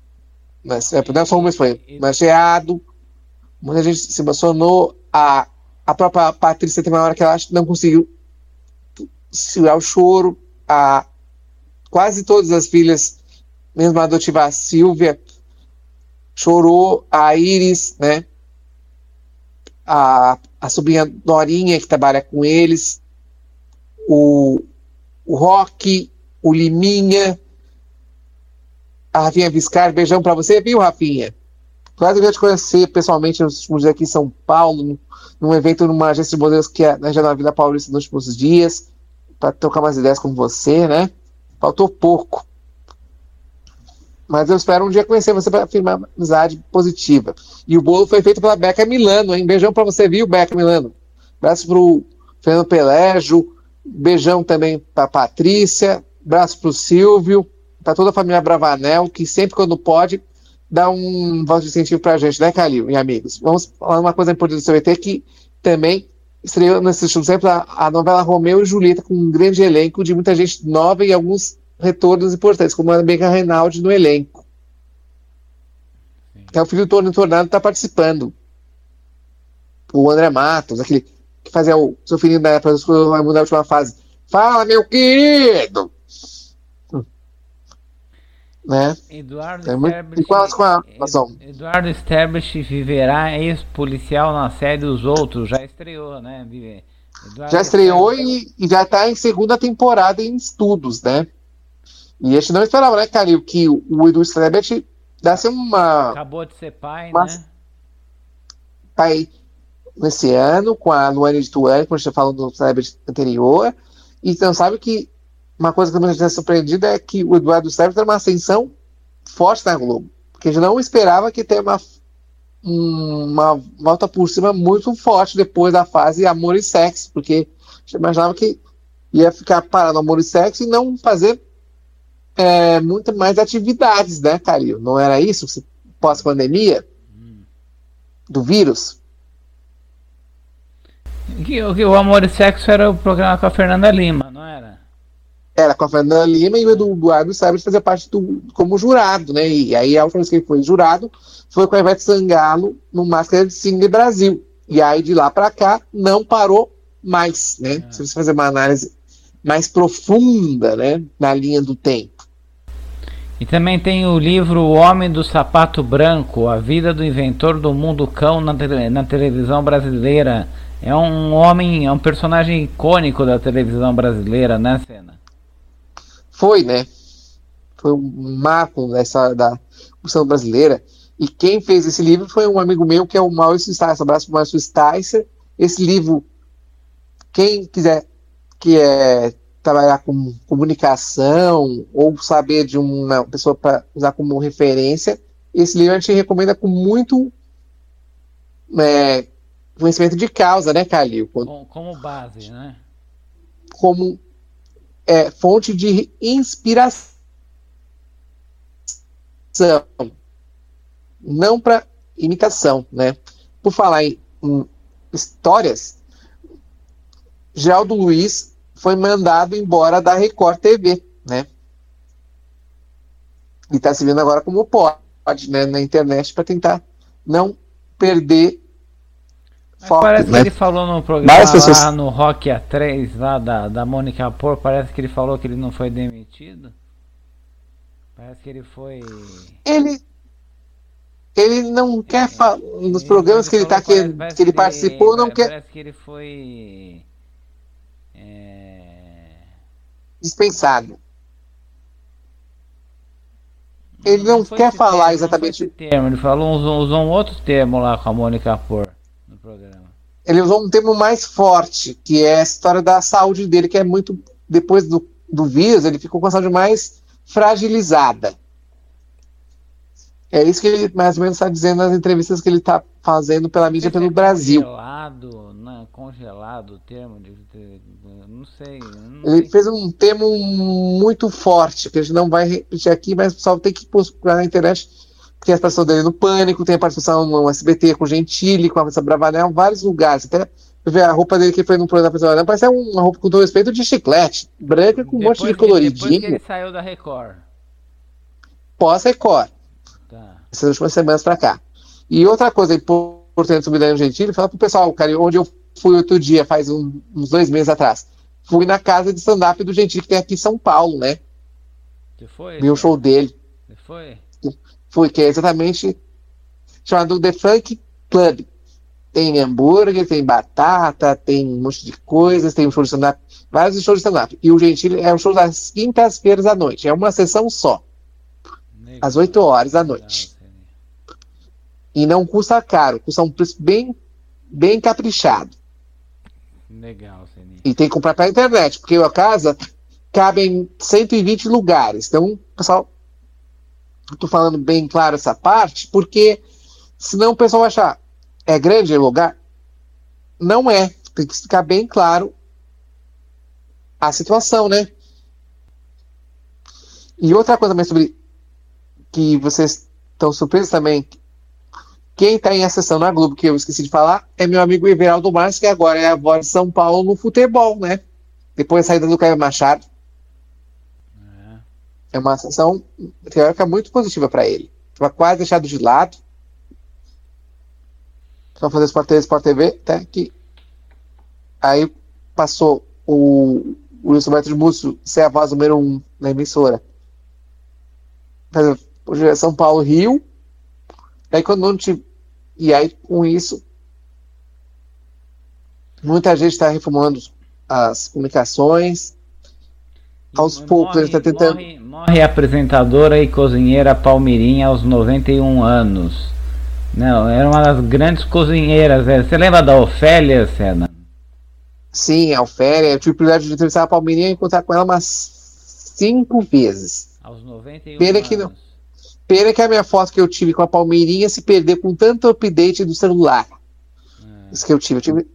Mas, é, não só uma foi mancheado. Muita gente se emocionou. A, a própria Patrícia tem uma hora que ela não conseguiu segurar o choro. A, quase todas as filhas, mesmo a adotiva a Silvia, chorou. A Iris, né? A, a sobrinha Dorinha, que trabalha com eles. O, o Rock, o Liminha, a Rafinha Viscar, beijão para você, viu, Rafinha? Claro que eu te conhecer pessoalmente nos últimos dias aqui em São Paulo, num evento numa agência de modelos que é na Janela Vila Paulista nos últimos dias, para trocar umas ideias com você, né? Faltou pouco. Mas eu espero um dia conhecer você para afirmar amizade positiva. E o bolo foi feito pela Beca Milano, hein? Beijão para você, viu, Beca Milano? Abraço pro Fernando Pelégio, beijão também para Patrícia, abraço pro Silvio para toda a família Bravanel, que sempre quando pode dá um voto de incentivo para a gente, né, Calil e amigos? Vamos falar uma coisa importante do CBT que também estreou nesse último tempo a, a novela Romeu e Julieta, com um grande elenco de muita gente nova e alguns retornos importantes, como a Beca Reinaldi no elenco. Até o filho do Tony Tornado está participando. O André Matos, aquele que fazia o seu filhinho da época do Raimundo na última fase. Fala, meu querido! Né? Eduardo é muito quase com a razão. Eduardo Sterblich viverá ex-policial na série Os Outros, já estreou, né? Eduardo já estreou e, e, já está em segunda temporada em estudos, né? E a gente não esperava, né, Calil, que o, o Edu Sterblich desse uma. Acabou de ser pai, uma, né? Pai nesse ano, com a Luane de Tuane, como a gente falou no Sterblich anterior. E então sabe que uma coisa que a gente surpreendida é que o Eduardo Sterling tem uma ascensão forte na Globo. Porque a gente não esperava que tenha uma, uma volta por cima muito forte depois da fase amor e sexo, porque eu imaginava que ia ficar parado amor e sexo e não fazer é, muito mais atividades, né, Calil? Não era isso? Pós-pandemia? Do vírus? O, Amor e Sexo era o programa com a Fernanda Lima? Era com a Fernanda Lima e o Eduardo Sabres fazia parte do como jurado, né? E aí a última vez que ele foi jurado foi com a Ivete Sangalo no Máscara de Cine Brasil. E aí de lá para cá não parou mais, né? É. Se você fazer uma análise mais profunda, né, na linha do tempo. E também tem o livro O Homem do Sapato Branco, a vida do inventor do mundo cão na, tele, na televisão brasileira. É um homem, é um personagem icônico da televisão brasileira, né, Senna? Foi, né? Foi um marco dessa da produção brasileira. E quem fez esse livro foi um amigo meu que é o Maurício Sticer. Abraço para o Maurício Sticer. Esse livro, quem quiser que é trabalhar com comunicação ou saber de uma pessoa para usar como referência, esse livro a gente recomenda com muito é, conhecimento de causa, né, Calil? Como, como base, né? Como é, fonte de inspiração. Não para imitação, né? Por falar em, em histórias, Geraldo Luiz foi mandado embora da Record TV, né? E está se vendo agora como pode, né, na internet para tentar não perder Parece né? que ele falou no programa lá no Rock A3, lá da, da Mônica Por, parece que ele falou que ele não foi demitido. Parece que ele foi. Ele. Ele não quer falar. Nos programas que ele, tá, que, que ele participou, ele, não parece quer. Parece que ele foi. É dispensado. Ele não, não quer falar termo, exatamente. termo, ele falou, usou, usou, um outro termo lá com a Mônica Por programa. Ele usou um termo mais forte, que é a história da saúde dele, que é muito. Depois do, do vírus, ele ficou com a saúde mais fragilizada. É isso que ele mais ou menos está dizendo nas entrevistas que ele está fazendo pela mídia pelo é Brasil. Congelado, né? congelado o termo de, de não sei. Não ele sei. fez um termo muito forte, que a gente não vai repetir aqui, mas o pessoal tem que procurar na internet. Tem a participação dele no Pânico, tem a participação no SBT com Gentili, com a Vanessa Bravanel, vários lugares. Até ver a roupa dele que foi no programa da Bravanel, parece uma roupa com todo respeito de chiclete, branca com depois um monte de coloridinho. Depois que ele saiu da Record. Pós-Record. Tá. Essas últimas semanas pra cá. E outra coisa importante sobre o Danilo Gentili, fala pro pessoal, cara, onde eu fui outro dia, faz um, uns dois meses atrás. Fui na casa de stand-up do Gentili que tem aqui em São Paulo, né? Que foi? Vi o show dele. Que foi? Fui, que é exatamente chamado The Funk Club. Tem hambúrguer, tem batata, tem um monte de coisas, tem um show de stand-up, vários shows de stand-up. E o Gentili é um show das quintas-feiras à noite. É uma sessão só. Às 8 horas da noite. E não custa caro, custa um preço bem, bem caprichado. Legal. E tem que comprar pela internet, porque a casa cabe em 120 lugares. Então, pessoal, tô falando bem claro essa parte, porque senão o pessoal vai achar, é grande o lugar? Não é. Tem que ficar bem claro a situação, né? E outra coisa também sobre que vocês estão surpresos também. Quem está em sessão na Globo, que eu esqueci de falar, é meu amigo Everaldo Marques, que agora é a voz de São Paulo no futebol, né? Depois da saída do Caio Machado. É, uma sessão teórica muito positiva para ele. Estava quase deixado de lado. Só fazer Sport TV, Sport TV, até que aí passou o, o Wilson Beto de Múcio ser a voz número um na emissora é São Paulo, Rio. Aí quando não te... E aí com isso, muita gente está reformulando as comunicações. Aos poucos ele está tentando. Morre, morre apresentadora e cozinheira Palmirinha aos 91 anos. Não, era uma das grandes cozinheiras. É. Você lembra da Ofélia, Sena? Sim, a Ofélia. Eu tive o privilégio de entrevistar a Palmirinha e encontrar com ela umas cinco vezes. Aos 91 Pena anos. que não. Pena que a minha foto que eu tive com a Palmeirinha se perdeu com tanto update do celular. É. Isso que eu tive. Eu tive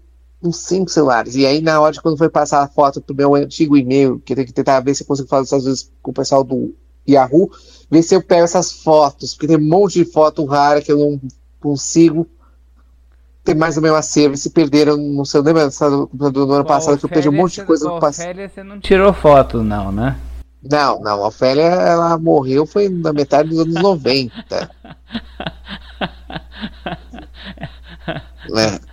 uns cinco celulares. E aí, na hora de quando foi passar a foto pro meu antigo e-mail, que eu tenho que tentar ver se eu consigo falar às vezes com o pessoal do Yahoo, ver se eu pego essas fotos, porque tem um monte de foto rara que eu não consigo ter mais o meu acervo. Se perderam, não sei, lembra do computador do ano passado que eu perdi um monte de coisa no passado. Ofélia você não tirou foto, não, né? Não, não, a Ofélia ela morreu foi na metade dos anos 90. né?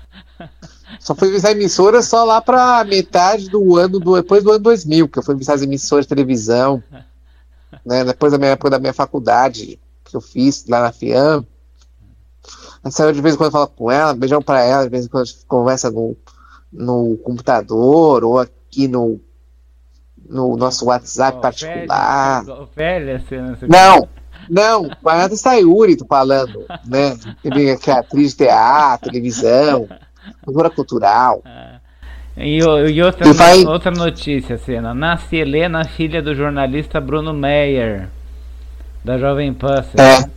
Só fui visitar emissora só lá pra metade do ano, do, depois do ano 2000, que eu fui visitar as emissoras de televisão, né? Depois da minha época da minha faculdade, que eu fiz lá na FIAM. Saiu de vez em quando fala com ela, beijão pra ela, de vez em quando a gente conversa no, no computador ou aqui no no nosso WhatsApp oh, particular. Velha, velha, não, não, com a Ana Sayuri, tô falando, né? Que é atriz de teatro, televisão, cultura cultural. Ah. E, e, outra, vai... outra notícia, Cena. Nasce Helena, filha do jornalista Bruno Meyer, da Jovem Pan. É.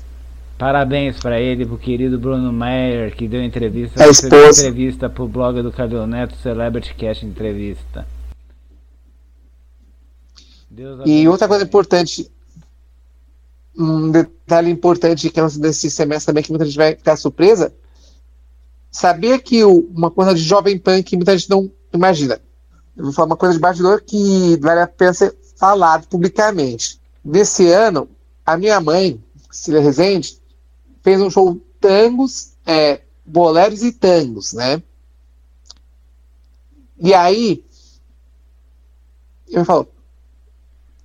Parabéns para ele, pro querido Bruno Meyer, que deu entrevista, é deu entrevista pro blog do Calil Neto, Celebrity Cast Entrevista e outra coisa importante, um detalhe importante que é desse semestre também, que muita gente vai ficar surpresa, sabia que o, uma coisa de jovem punk muita gente não imagina. Eu vou falar uma coisa de bastidor que vale a pena ser falado publicamente. Nesse ano, a minha mãe, Cília Rezende, fez um show tangos, é, boleros e tangos, né? E aí, eu falo,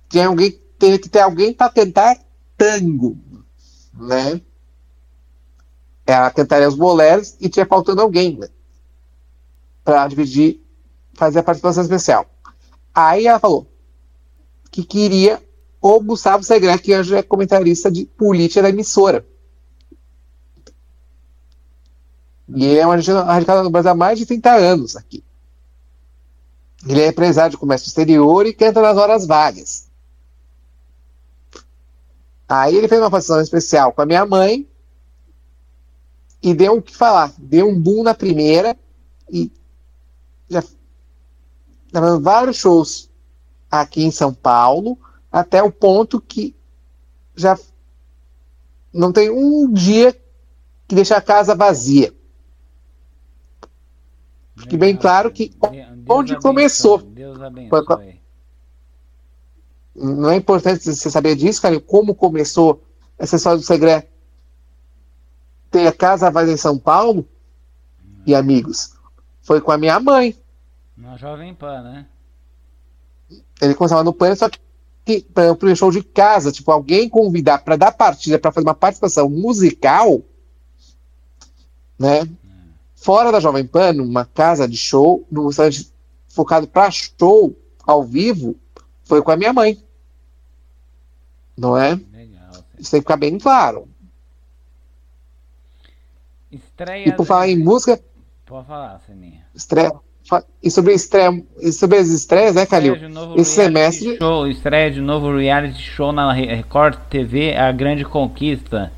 tem alguém tem que ter alguém para cantar tango, né? Ela cantaria os boleros e tinha faltando alguém né? para dividir, fazer a participação especial. Aí ela falou que queria o Gustavo Segre, que hoje é comentarista de política da emissora. E ele é um radicado no Brasil há mais de 30 anos aqui. Ele é empresário de comércio exterior e canta nas horas vagas. Aí ele fez uma participação especial com a minha mãe e deu o que falar. Deu um boom na primeira e já tá vários shows aqui em São Paulo, até o ponto que já não tem um dia que deixa a casa vazia. Fique bem claro que onde começou. Deus abençoe. Não é importante você saber disso, cara, como começou essa história do segredo. Tem a casa vazia em São Paulo e amigos. Foi com a minha mãe. Na Jovem Pan, né? Ele começava no Pan, só que para o show de casa, tipo, alguém convidar para dar partida, para fazer uma participação musical, né? Hum. Fora da Jovem Pan, numa casa de show, num restaurante focado para show ao vivo, foi com a minha mãe. Não é? Legal. Isso tem que ficar bem claro. Estreia. E por falar em música. Pode falar, Seninha. Estreia. E sobre, estreia, e sobre as estreias, né, Calil? Esse semestre. Show, estreia de novo reality show na Record TV, A Grande Conquista.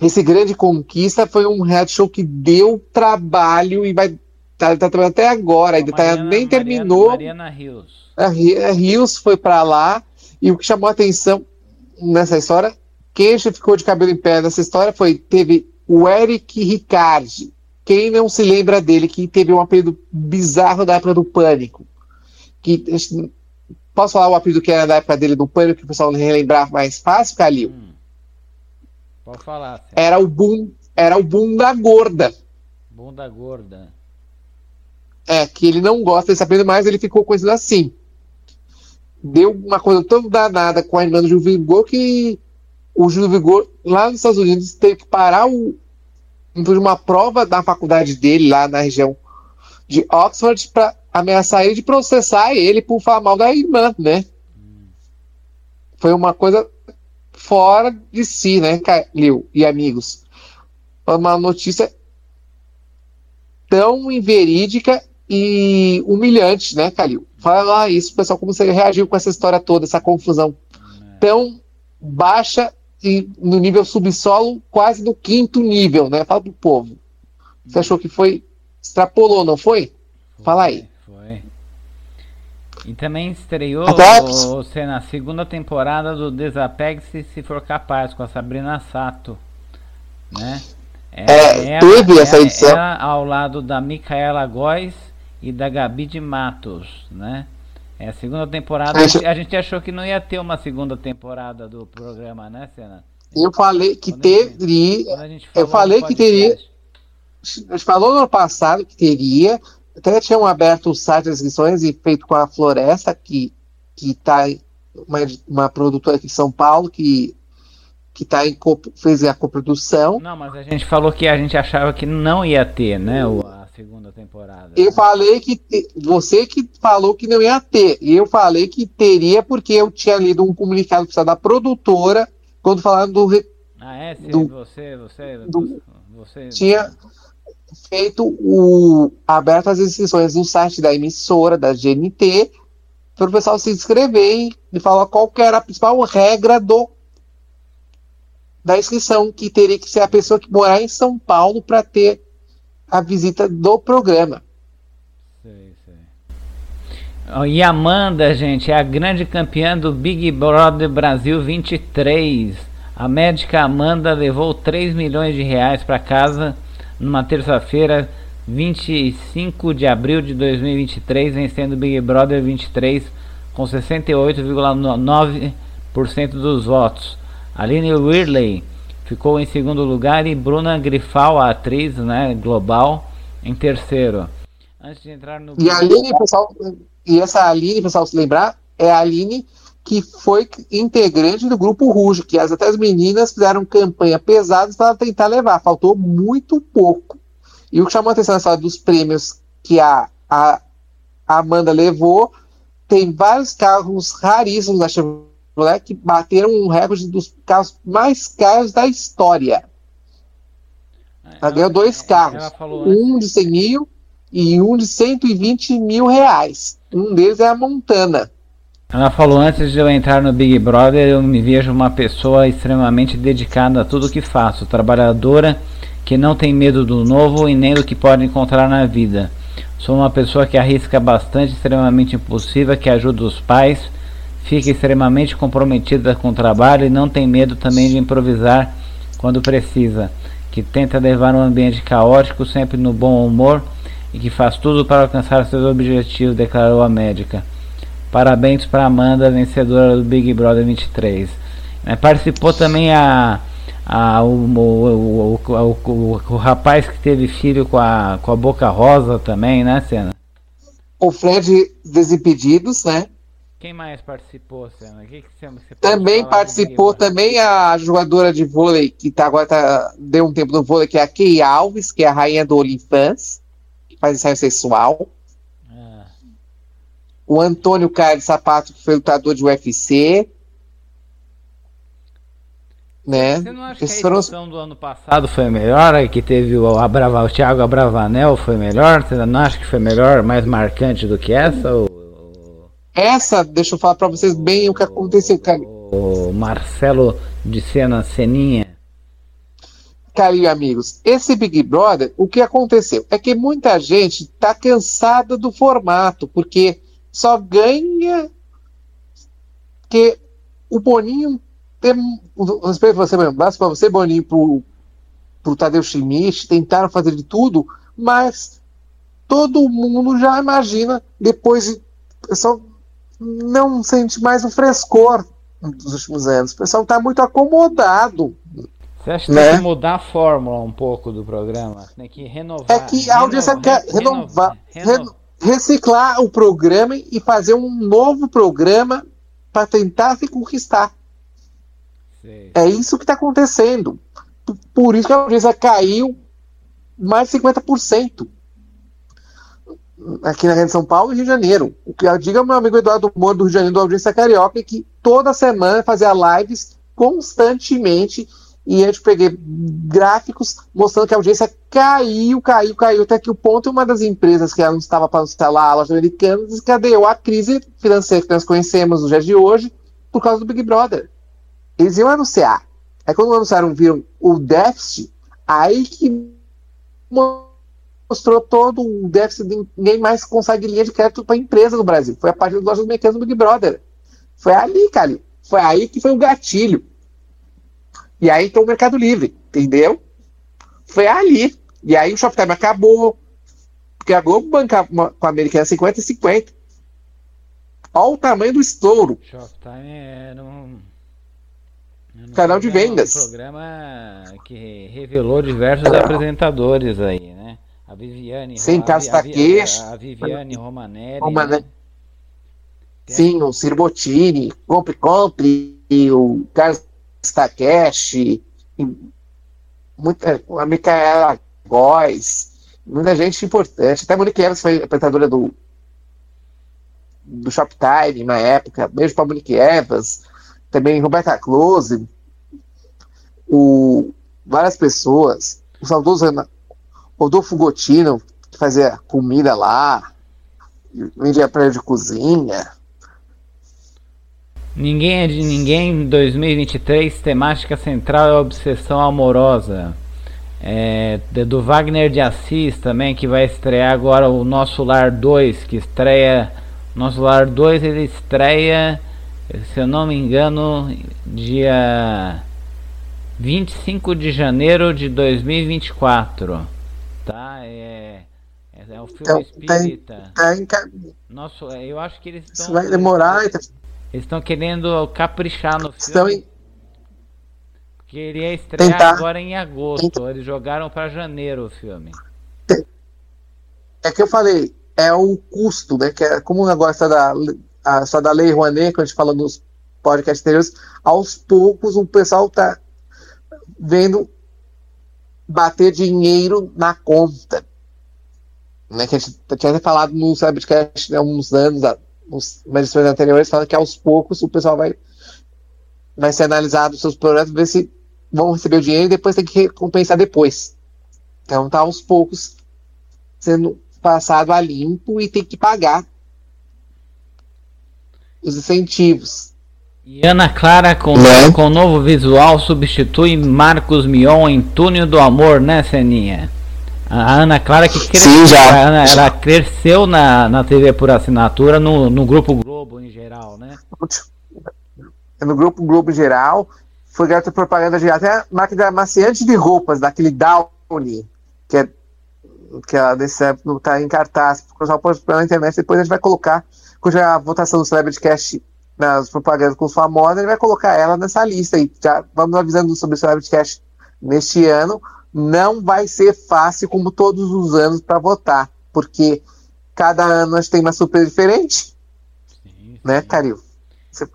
Esse Grande Conquista foi um reality show que deu trabalho e vai tá, tá trabalhando até agora, ainda tá, nem terminou. Mariana Rios. A Rios foi para lá e o que chamou a atenção nessa história, quem ficou de cabelo em pé nessa história foi teve o Eric Ricardi. Quem não se lembra dele que teve um apelido bizarro da época do Pânico? Que posso falar o apelido que era da época dele do Pânico que o pessoal relembrar mais fácil, Calil? Hum. Pode falar. Era o boom, era o Bunda Gorda. Bunda Gorda. É, que ele não gosta desse apelido, mas ele ficou conhecido assim deu uma coisa tão danada com a irmã do Gil Vigor que o Gil Vigor, lá nos Estados Unidos, teve que parar o, uma prova da faculdade dele, lá na região de Oxford, para ameaçar ele de processar ele por falar mal da irmã, né? Foi uma coisa fora de si, né, Calil e amigos? Uma notícia tão inverídica e humilhante, né, Calil? Fala lá isso, pessoal, como você reagiu com essa história toda, essa confusão tão baixa e no nível subsolo, quase no quinto nível, né? Fala pro povo. Você achou que foi. Extrapolou, não foi? foi Fala aí. Foi. E também estreou você na segunda temporada do Desapegue-se se for capaz, com a Sabrina Sato. Né? É, é ela, teve essa edição. Ela ao lado da Micaela Góes e da Gabi de Matos, né? É a segunda temporada. A gente, a gente achou que não ia ter uma segunda temporada do programa, né, Senna? Eu falei que quando teria. Gente, eu falei que teria. A gente falou no ano passado que teria. Até tinham aberto o site das inscrições e feito com a Floresta, que está uma, uma produtora aqui de São Paulo, que que tá em fez a coprodução. Não, mas a gente falou que a gente achava que não ia ter, né, a segunda temporada. Eu né? falei que você que falou que não ia ter. Eu falei que teria porque eu tinha lido um comunicado da produtora quando falaram do Ah, é, sim, do, você, você, do, você tinha feito o aberto as inscrições no site da emissora da GNT para o pessoal se inscrever e falar qual era a principal regra do da inscrição, que teria que ser a pessoa que morar em São Paulo para ter a visita do programa. E Amanda, gente, é a grande campeã do Big Brother Brasil 23. A médica Amanda levou 3 milhões de reais para casa numa terça-feira, 25 de abril de 2023, vencendo o Big Brother 23 com 68,9% dos votos. Aline Whirley ficou em segundo lugar e Bruna Grifal, a atriz né, global, em terceiro. Antes de entrar no. E a Aline, pessoal, e essa Aline, pessoal, se lembrar, é a Aline que foi integrante do grupo Ruge, que as, até as meninas fizeram campanha pesada para tentar levar, faltou muito pouco. E o que chamou a atenção nessa dos prêmios que a, a, Amanda levou, tem vários carros raríssimos da Chevrolet né, que bateram um recorde dos carros mais caros da história. Ela, ela ganhou dois carros, um de 100 mil e um de 120 mil reais. Um deles é a Montana. Ela falou antes de eu entrar no Big Brother, eu me vejo uma pessoa extremamente dedicada a tudo que faço, trabalhadora, que não tem medo do novo e nem do que pode encontrar na vida. Sou uma pessoa que arrisca bastante, extremamente impulsiva, que ajuda os pais fica extremamente comprometida com o trabalho e não tem medo também de improvisar quando precisa, que tenta levar um ambiente caótico sempre no bom humor e que faz tudo para alcançar seus objetivos, declarou a médica. Parabéns para Amanda, vencedora do Big Brother 23. É, participou também a, a, o, o, o, rapaz que teve filho com a, com a Boca Rosa também, né, Cena? O Fred Desimpedidos, né? Quem mais participou, Senna? Que que você também participou também a jogadora de vôlei que tá, agora tá, deu um tempo no vôlei, que é a Key Alves, que é a rainha do OnlyFans, que faz ensaio sexual. Ah. O Antônio Carlos Sapato, que foi lutador de UFC. Né? Você não acha que a edição foram... do ano passado foi melhor? Aí que teve o, Abrava, o Thiago Abravanel foi melhor? Você não acha que foi melhor, mais marcante do que essa? Ou... Essa, deixa eu falar para vocês bem o que aconteceu, cara. O Marcelo de Sena Seninha. Carinho, amigos, esse Big Brother, o que aconteceu? É que muita gente tá cansada do formato, porque só ganha que o Boninho tem respeito você mesmo, basta para você, Boninho, pro, pro Tadeu Schmidt, tentaram fazer de tudo, mas todo mundo já imagina depois o pessoal não sente mais o frescor dos últimos anos. O pessoal está muito acomodado. Você acha que né? tem que mudar a fórmula um pouco do programa? Tem que renovar. É que a audiência quer renovar, reciclar o programa e fazer um novo programa para tentar se conquistar. Sei. É isso que está acontecendo. Por isso que a audiência caiu mais de 50% aqui na Grande São Paulo e Rio de Janeiro. O que diga meu amigo Eduardo Moro do Rio de Janeiro, do Audiência Carioca, que toda semana fazia lives constantemente e eu peguei gráficos mostrando que a audiência caiu, caiu, caiu, até que o ponto uma das empresas que não estava para instalar a loja americana desencadeou a crise financeira que nós conhecemos no dia de hoje por causa do Big Brother. Eles iam anunciar. Aí quando anunciaram, viram o déficit, aí que mostrou todo o déficit, ninguém mais consegue linha de crédito para empresa no Brasil. Foi a partir do lojas mecânicas do Big Brother. Foi ali, cara. Foi aí que foi o gatilho. E aí entrou o Mercado Livre, entendeu? Foi ali. E aí o Shoptime acabou. Porque a Globo bancava com a Americana 50 e 50. Olha o tamanho do estouro. Shoptime era um. Canal de vendas. Um programa que revelou diversos apresentadores aí, né? A Viviane. Sim, a, Carlos a, a, a, Viviane Romanelli. Romanelli. Né? Sim, o Ciro Bottini, Compre Compre, o Carlos Takeshi, muita, a Micaela Góes, muita gente importante. Até a Monique Evans foi apresentadora do, do Shoptime na época. Beijo para Monique Evans. Também Roberta Close. O, várias pessoas. O saudoso Rodolfo Gotino, que fazia comida lá. Vendia prédio de cozinha. Ninguém é de ninguém 2023, temática central é obsessão amorosa. É, do Wagner de Assis também, que vai estrear agora o Nosso Lar 2, que estreia. Nosso Lar 2 ele estreia, se eu não me engano, dia 25 de janeiro de 2024. Tá? É, é, é o filme então, espírita. Tá, tá Nosso, eu acho que eles estão. Isso vai demorar. Eles estão querendo caprichar no estão filme. Em... Queria estrear Tentar. agora em agosto. Tentar. Eles jogaram para janeiro o filme. É que eu falei, é o custo, né? Que é, como agora está da, a, só da Lei Rouanet, quando a gente fala nos podcasts anteriores, aos poucos o pessoal está vendo bater dinheiro na conta. Né, que a gente tinha falado no Cybercast há né, uns anos, os magistrados anteriores falam que aos poucos o pessoal vai, vai ser analisado os seus projetos, ver se vão receber o dinheiro e depois tem que recompensar depois. Então tá aos poucos sendo passado a limpo e tem que pagar os incentivos. E Ana Clara com, né? com novo visual substitui Marcos Mion em Túnel do Amor, né, Seninha? A Ana Clara que cresceu, Sim, já. Ana, ela cresceu na, na TV por assinatura no, no Grupo Globo em geral, né? No Grupo Globo em geral, foi garota propaganda de até a máquina amaciante de roupas, daquele Downy, que é que ela desse não está em cartaz, o pessoal pode pela internet, depois a gente vai colocar, quando a votação do Celebrity Cast nas propagandas com os famosos, ele vai colocar ela nessa lista aí. Já vamos avisando sobre o Celebrity Cast neste ano não vai ser fácil como todos os anos para votar, porque cada ano a gente tem uma surpresa diferente. Sim, né, Caril? Você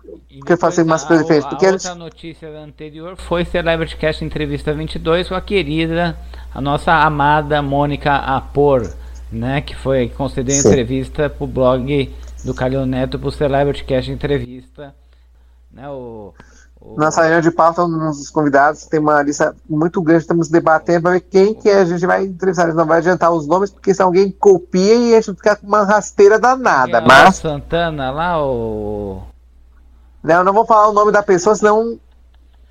quer fazer uma surpresa diferente? Porque a outra notícia anterior foi Celebrity Cast Entrevista 22 com a querida, a nossa amada Mônica Apor, né, que foi conceder entrevista para o blog do Calil Neto para o Celebrity Cast Entrevista. Né, o, nossa reunião de pauta, nos convidados, tem uma lista muito grande, estamos debatendo para ver quem que a gente vai entrevistar. A gente não vai adiantar os nomes, porque se alguém copia e a gente fica com uma rasteira danada. É mas... Santana lá, o. Não, não vou falar o nome da pessoa, senão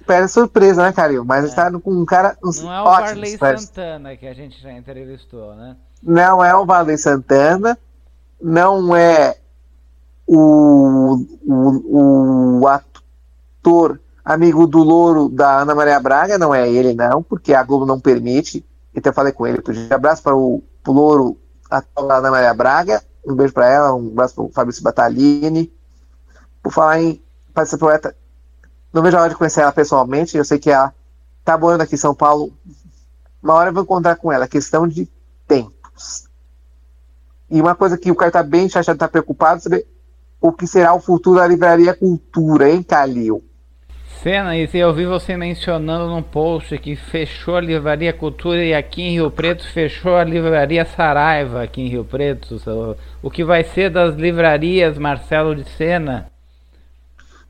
perde surpresa, né, Caril? Mas é. está com um cara. Uns não é o Varley Santana que a gente já entrevistou, né? Não é o Varley Santana, não é o, o, o ator amigo do louro da Ana Maria Braga, não é ele não, porque a Globo não permite. Então eu falei com ele, um abraço para o louro atual da Ana Maria Braga, um beijo para ela, um abraço para o Fabrício Batalini. Por falar em essa poeta, não vejo a hora de conhecer ela pessoalmente, eu sei que ela tá morando aqui em São Paulo. Uma hora eu vou encontrar com ela, questão de tempos. E uma coisa que o cara tá bem chateado, tá preocupado, saber o que será o futuro da livraria Cultura, hein, Calil? Cena, e eu vi você mencionando num post que fechou a Livraria Cultura e aqui em Rio Preto fechou a Livraria Saraiva aqui em Rio Preto. O que vai ser das livrarias, Marcelo de Sena?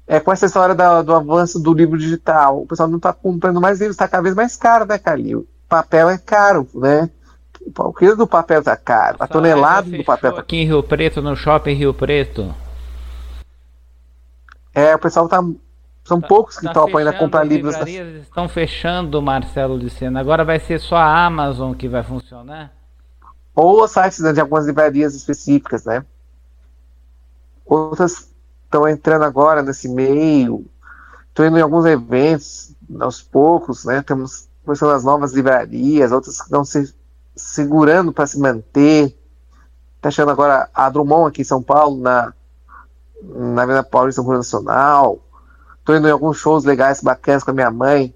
É com essa história da, do avanço do livro digital. O pessoal não está comprando mais livros, está cada vez mais caro, né, Calil? Papel é caro, né? O quilo do papel está caro, a, tonelada do papel tá... Aqui em Rio Preto, no shopping Rio Preto. É, o pessoal está São tá, poucos que tá topam ainda comprar livros. As livrarias estão fechando, Marcelo de Sena. Agora vai ser só a Amazon que vai funcionar? Ou os sites né, de algumas livrarias específicas, né? Outras estão entrando agora nesse meio. Estou indo em alguns eventos, aos poucos, né? Temos começando as novas livrarias, outras que estão se segurando para se manter. Está achando agora a Drummond aqui em São Paulo, na, na Avenida Paulista Nacional. Estou indo em alguns shows legais, bacanas com a minha mãe,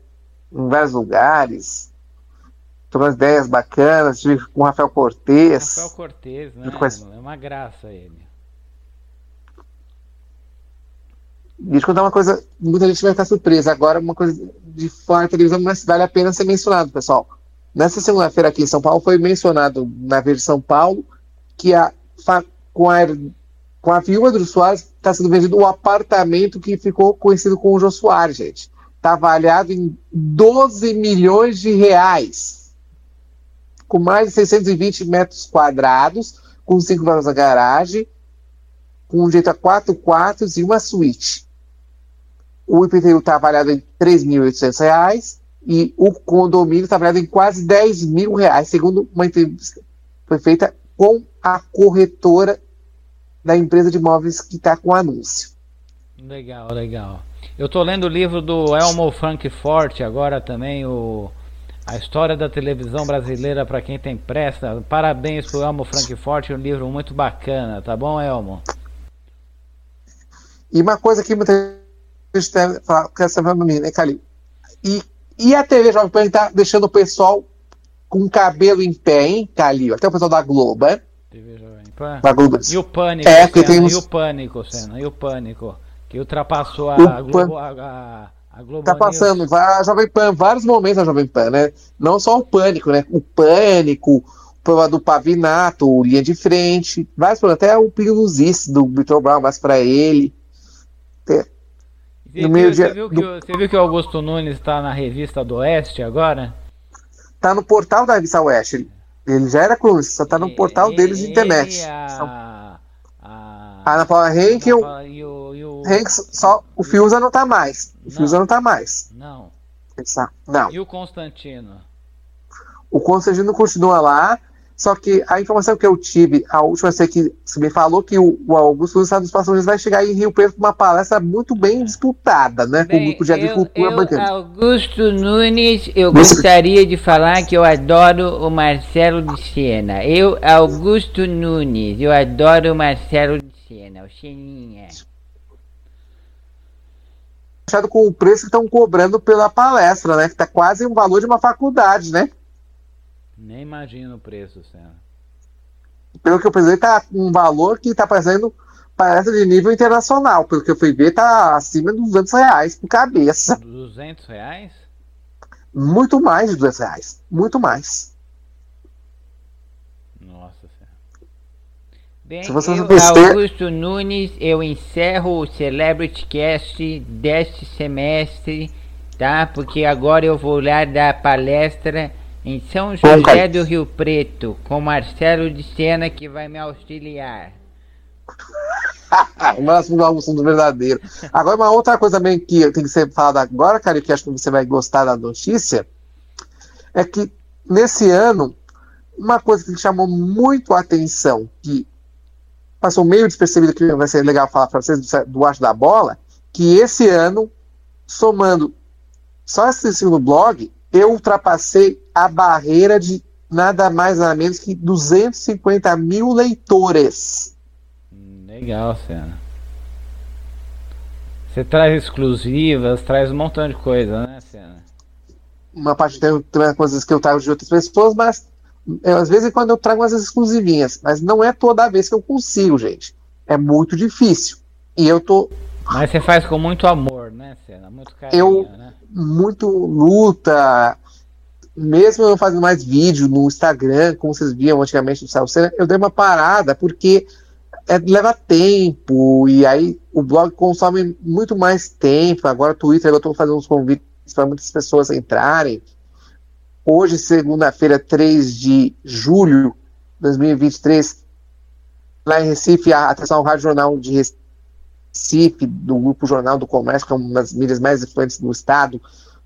em vários lugares. Estou com ideias bacanas, estive com o Rafael Cortez. Rafael Cortez, né? É uma graça ele. Deixa eu contar uma coisa, muita gente vai ficar surpresa. Agora, uma coisa de fora da televisão, mas vale a pena ser mencionado, pessoal. Nessa segunda-feira aqui em São Paulo, foi mencionado na Veja São Paulo que a, com, a, com a viúva do Soares está sendo vendido o apartamento que ficou conhecido como o Jô Soares, gente. Está avaliado em 12 milhões de reais. Com mais de 620 metros quadrados, com cinco vagas na garagem, com um jeito a quatro quartos e uma suíte. O IPTU está avaliado em R$ 3.800 e o condomínio está avaliado em quase 10 mil reais, segundo uma entrevista foi feita com a corretora da empresa de imóveis que está com anúncio. Legal, legal. Eu estou lendo o livro do Elmo Frankfort agora também, o a história da televisão brasileira para quem tem pressa. Parabéns pro Elmo Frankfort, um livro muito bacana, tá bom, Elmo? E uma coisa que muita gente quer saber para mim, né, Calil? E, e a TV Jovem Pan tá deixando o pessoal com cabelo em pé, hein, Calil? Até o pessoal da Globo? TV Jovem Pan. Da Globo. E o Pânico, é, Senna, temos... e o Pânico, Senna, e o Pânico, que ultrapassou a, Globo... A, a, a Globo tá passando a Jovem Pan, vários momentos a Jovem Pan, né? Não só o Pânico, né? O Pânico, o programa do Pavinato, o Linha de Frente, vários programas, até o Pinho Luzis do Vitor Brown, mais para ele. Você, viu, você, viu do... você viu que o Augusto Nunes está na revista do Oeste agora? Está no portal da revista Oeste. Ele já era cruz, só está no e, portal deles de internet. A, a, Ana Paula Henk e o, e o, Henk, só o Fiuza não está mais. O Fiuza não está mais. Não. Não. E o Constantino? O Constantino continua lá. Só que a informação que eu tive, a última vez que você me falou que o, o Augusto dos Estados Unidos vai chegar em Rio Preto com uma palestra muito bem disputada, né? Bem, com o grupo de agricultura bancária. Augusto Nunes, eu gostaria de falar que eu adoro o Marcelo de Sena. Eu, Augusto Nunes, eu adoro o Marcelo de Sena, o Seninha. Com o preço que estão cobrando pela palestra, né? Que tá quase um valor de uma faculdade, né? Nem imagino o preço, Senna. Pelo que eu pensei, tá um valor que tá parecendo parece de nível internacional. Pelo que eu fui ver, tá acima de 200 reais por cabeça. 200 reais? Muito mais de 200 reais. Muito mais. Nossa Senhora. Bem, Se você eu, Augusto Nunes, eu encerro o Celebrity Cast deste semestre, tá? Porque agora eu vou lá dar palestra em São José do Rio Preto, com Marcelo de Sena que vai me auxiliar. o máximo do almoço do verdadeiro. Agora, uma outra coisa também que tem que ser falada agora, cara, que acho que você vai gostar da notícia, é que nesse ano, uma coisa que chamou muito a atenção, que passou meio despercebido, que vai ser legal falar para vocês do, do Acho da Bola, que esse ano, somando só esse segundo blog, eu ultrapassei a barreira de nada mais nada menos que 250 mil leitores. Legal, Senna. Você traz exclusivas, traz um montão de coisa, né, Senna? Uma parte tem, tem coisas que eu trago de outras pessoas, mas eu, às vezes quando eu trago umas exclusivinhas, mas não é toda vez que eu consigo, gente. É muito difícil. E eu tô. Mas você faz com muito amor, né, Senna? Muito carinho, eu, né? Muito luta, mesmo eu fazendo mais vídeo no Instagram, como vocês viam antigamente no Salseira, eu dei uma parada porque é, leva tempo e aí o blog consome muito mais tempo. Agora o Twitter, eu estou fazendo uns convites para muitas pessoas entrarem. Hoje, segunda-feira, 3 de julho de 2023, lá em Recife, a atenção Rádio Jornal de Recife do Grupo Jornal do Comércio, que é uma das mídias mais influentes do Estado,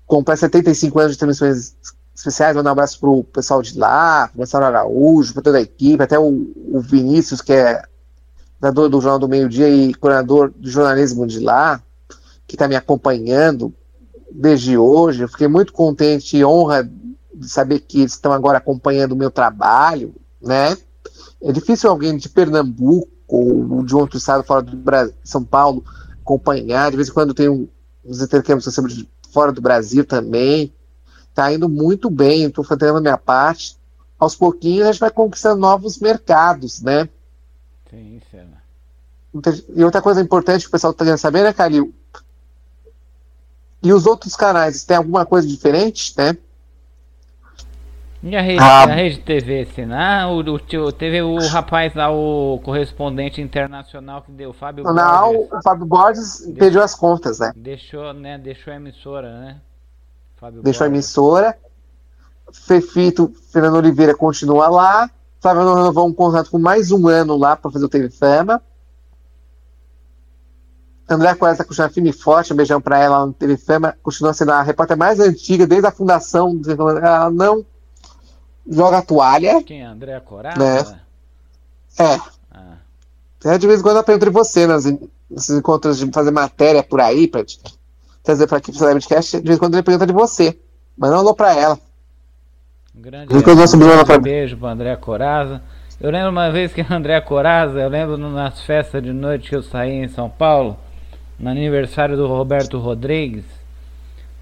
comprar 75 anos de transmissões especiais. Mandar um abraço para o pessoal de lá, para o Marcelo Araújo, para toda a equipe, até o, o Vinícius, que é coordenador do Jornal do Meio Dia e coordenador do jornalismo de lá, que está me acompanhando desde hoje. Eu fiquei muito contente e honra de saber que eles estão agora acompanhando o meu trabalho, né? É difícil alguém de Pernambuco ou de outro estado fora do Brasil, São Paulo, acompanhar. De vez em quando tem uns intercâmbios fora do Brasil também. Está indo muito bem, estou fazendo a minha parte. Aos pouquinhos a gente vai conquistando novos mercados, né? Sim, cena. E outra coisa importante que o pessoal está querendo saber, né, Calil? E os outros canais, tem alguma coisa diferente, né? E a rede, ah, a rede TV Sinar, o, o, teve o rapaz lá, o correspondente internacional que deu, o Fábio Não, Borges. o Fábio Borges pediu as contas, né? Deixou, né? Deixou a emissora, né? Fábio deixou a emissora. Fefito Fernando Oliveira continua lá. Flávio renovou um contrato com mais um ano lá para fazer o TV Fama. André Coelho continua firme e forte, um beijão para ela no TV Fama. Continua sendo a repórter mais antiga desde a fundação. Ela não joga a toalha. Quem é? André Coraza? Né? É. Ah. É, de vez em quando eu pergunto de você, nesses encontros de fazer matéria por aí, pra trazer para aqui pro Celebrity de vez em quando ele pergunta de você. Mas não alô pra ela. Um grande um grande beijo pro André Coraza. Eu lembro uma vez que André Coraza, eu lembro nas festas de noite que eu saí em São Paulo, no aniversário do Roberto Rodrigues.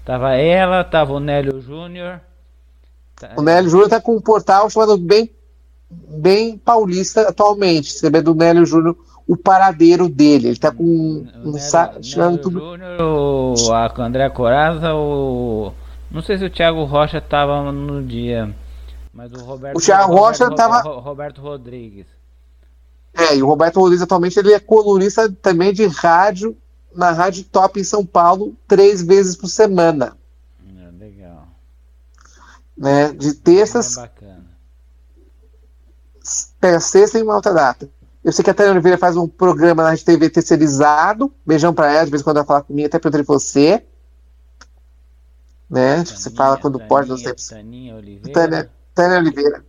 Tava ela, tava o Nélio Júnior o Nélio Júnior está com um portal chamado Bem, Bem Paulista atualmente. Você vê do Nélio Júnior o paradeiro dele. Ele está com um, um tudo. Júnior, o a André Coraza, o. Não sei se o Thiago Rocha estava no dia. Mas o Roberto. O Thiago Rocha estava. Roberto Rodrigues. É, e o Roberto Rodrigues atualmente ele é colunista também de rádio na Rádio Top em São Paulo, três vezes por semana né, de terças. É Pega sexta e uma outra data. Eu sei que a Tânia Oliveira faz um programa na TV terceirizado. Beijão pra ela, de vez em quando ela fala comigo, até perguntei você. Né? Taninha, você fala quando Taninha, pode, não sei. Tânia Oliveira. Tânia, Tânia Oliveira.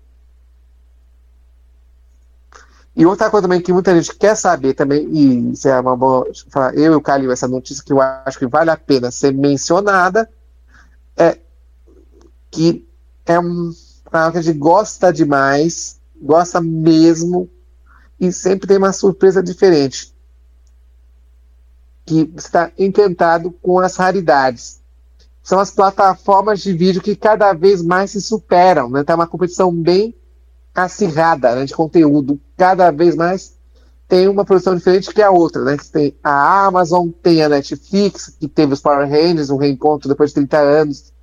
E outra coisa também que muita gente quer saber também, e isso é uma boa. Eu e o Calil, essa notícia que eu acho que vale a pena ser mencionada, é que é um canal que a gente gosta demais, gosta mesmo, e sempre tem uma surpresa diferente. Que está encantado com as raridades. São as plataformas de vídeo que cada vez mais se superam, né? Tá uma competição bem acirrada né, de conteúdo. Cada vez mais tem uma produção diferente que a outra, né? Tem a Amazon, tem a Netflix, que teve os Power Rangers, um reencontro depois de 30 anos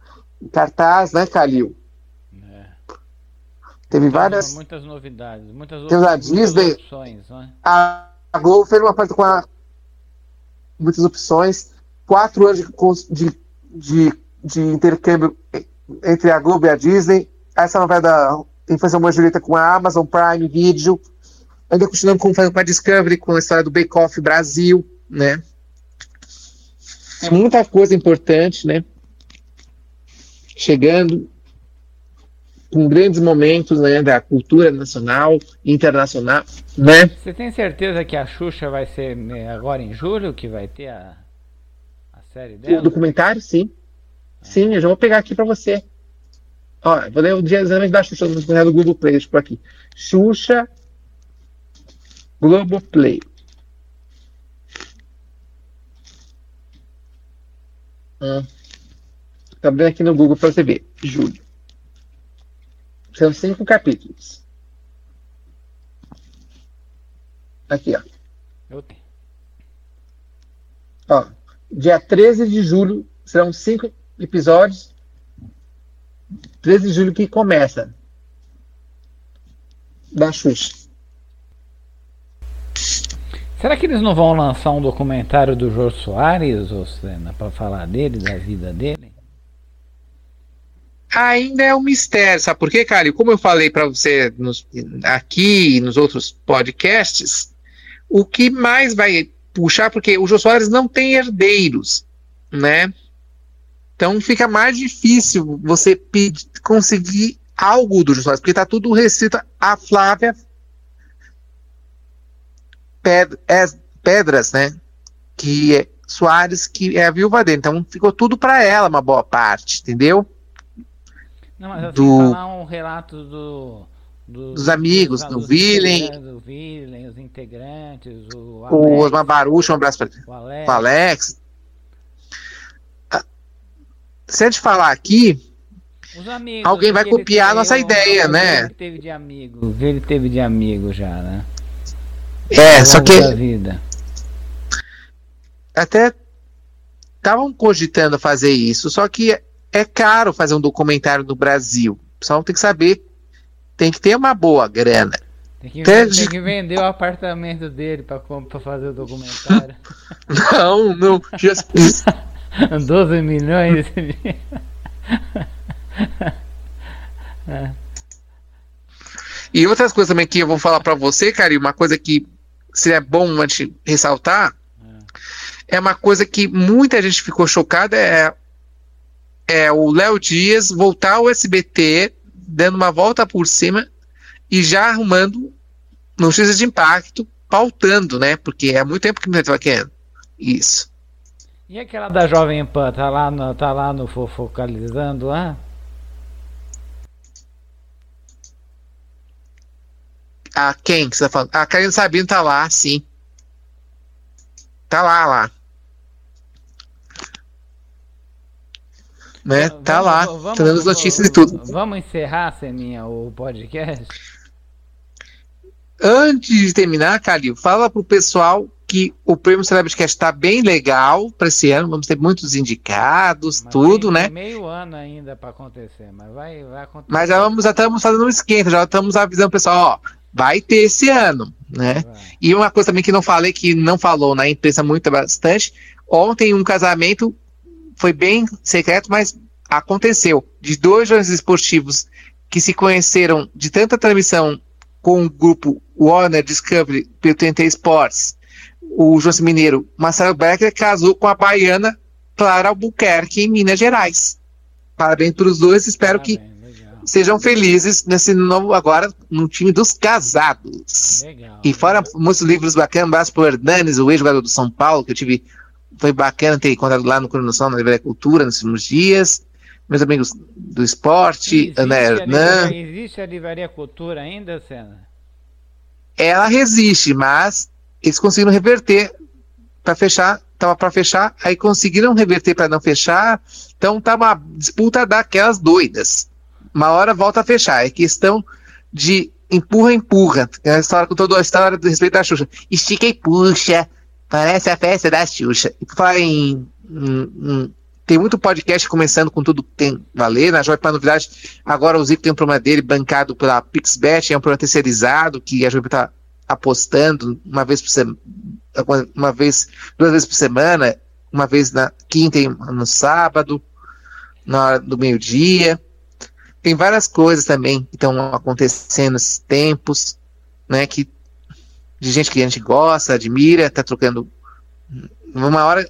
cartaz, né, Calil? Teve várias. Muitas novidades, muitas, outras, a Disney, muitas opções. Né? A, a Globo fez uma parte com a, muitas opções. Quatro anos de, de, de, de, intercâmbio entre a Globo e a Disney. Essa novela da Infância Mãe Julieta com a Amazon Prime Video. Ainda continuamos com, com a Discovery, com a história do Bake Off Brasil, né? Muita coisa importante, né? Chegando com grandes momentos né, da cultura nacional, internacional, né? Você tem certeza que a Xuxa vai ser né, agora em julho que vai ter a, a série dela? O documentário, sim. Ah. Sim, eu já vou pegar aqui para você. Ó, vou ler o dia exame da Xuxa no do Google Play, por aqui. Xuxa Globoplay. Hum. Tá abrindo aqui no Google para você ver. Julho. São cinco capítulos. Aqui, ó. Eu tenho. Ó, dia 13 de julho serão cinco episódios. 13 de julho que começa. Da Xuxa. Será que eles não vão lançar um documentário do Jô Soares, ou para falar dele, da vida dele? Ainda é um mistério, sabe por quê, Cário? Como eu falei para você nos, aqui e nos outros podcasts, o que mais vai puxar, porque o Jô Soares não tem herdeiros, né? Então fica mais difícil você pedir, conseguir algo do Jô Soares, porque tá tudo restrito a Flávia Pedras, né? Que é Soares, que é a viúva dele. Então ficou tudo para ela, uma boa parte, entendeu? Não, mas eu do... falar um relato do, do dos amigos, do, do Villain. Do os integrantes, o Alex, O Osmar Baruch, um abraço para o Alex. O Alex. Ah, se a gente falar aqui, amigos, alguém vai copiar a nossa ideia, né? Teve de amigo, ele teve de amigo já, né? É, só que. Até estavam cogitando fazer isso, só que é caro fazer um documentário no Brasil. O pessoal tem que saber, tem que ter uma boa grana. Tem que, tem que vender o apartamento dele para fazer o documentário. não, não. Just... 12 milhões. é. E outras coisas também que eu vou falar para você, cara, uma coisa que seria bom a gente ressaltar, é. é uma coisa que muita gente ficou chocada, é, é o Léo Dias voltar ao SBT, dando uma volta por cima e já arrumando notícias de impacto, pautando, né? Porque é muito tempo que não estava querendo isso. E aquela da Jovem Pan, tá lá no, tá lá no focalizando lá? A quem que você tá falando? A Karina Sabino tá lá, sim. Tá lá, lá. Né? Vamos, tá lá, vamos, tá dando as notícias e tudo. Vamos encerrar, Seninha, o podcast? Antes de terminar, Calil, fala pro pessoal que o Prêmio Celebrity está bem legal para esse ano. Vamos ter muitos indicados, mas tudo, né? meio ano ainda para acontecer, mas vai, vai acontecer. Mas já, vamos, já estamos fazendo um esquenta, já estamos avisando o pessoal, ó, vai ter esse ano, né? E uma coisa também que não falei, que não falou na imprensa muito bastante, ontem um casamento foi bem secreto, mas aconteceu, de dois jornalistas esportivos que se conheceram de tanta transmissão com o grupo Warner Discovery pelo TNT Sports, o João Mineiro, Marcelo Becker, casou com a baiana Clara Albuquerque, em Minas Gerais. Parabéns para os dois, espero Parabéns. que sejam felizes nesse novo, agora, no time dos casados. Legal, e fora legal. muitos livros bacanas, abraço pro Hernanes, o ex-jogador do São Paulo, que eu tive, foi bacana ter encontrado lá no Cronoção, na Livraria Cultura, nos últimos dias. Meus amigos do esporte, Ana Hernan. Existe a Livraria Cultura ainda, Senna? Ela resiste, mas eles conseguiram reverter para fechar, tava para fechar, aí conseguiram reverter para não fechar, então tá uma disputa daquelas doidas uma hora volta a fechar. É questão de empurra, empurra. É a história com toda a história do respeito da Xuxa. Estica e puxa. Parece a festa da Xuxa. Em, em, em, tem muito podcast começando com tudo que tem valer. Na Jovem Pan Novidade, agora o Zico tem um programa dele bancado pela Pixbet, é um programa terceirizado que a Jovem está apostando uma vez por semana, uma vez, duas vezes por semana, uma vez na quinta e no sábado, na hora do meio-dia tem várias coisas também que estão acontecendo nesses tempos, né? Que de gente que a gente gosta, admira, tá trocando. Uma hora,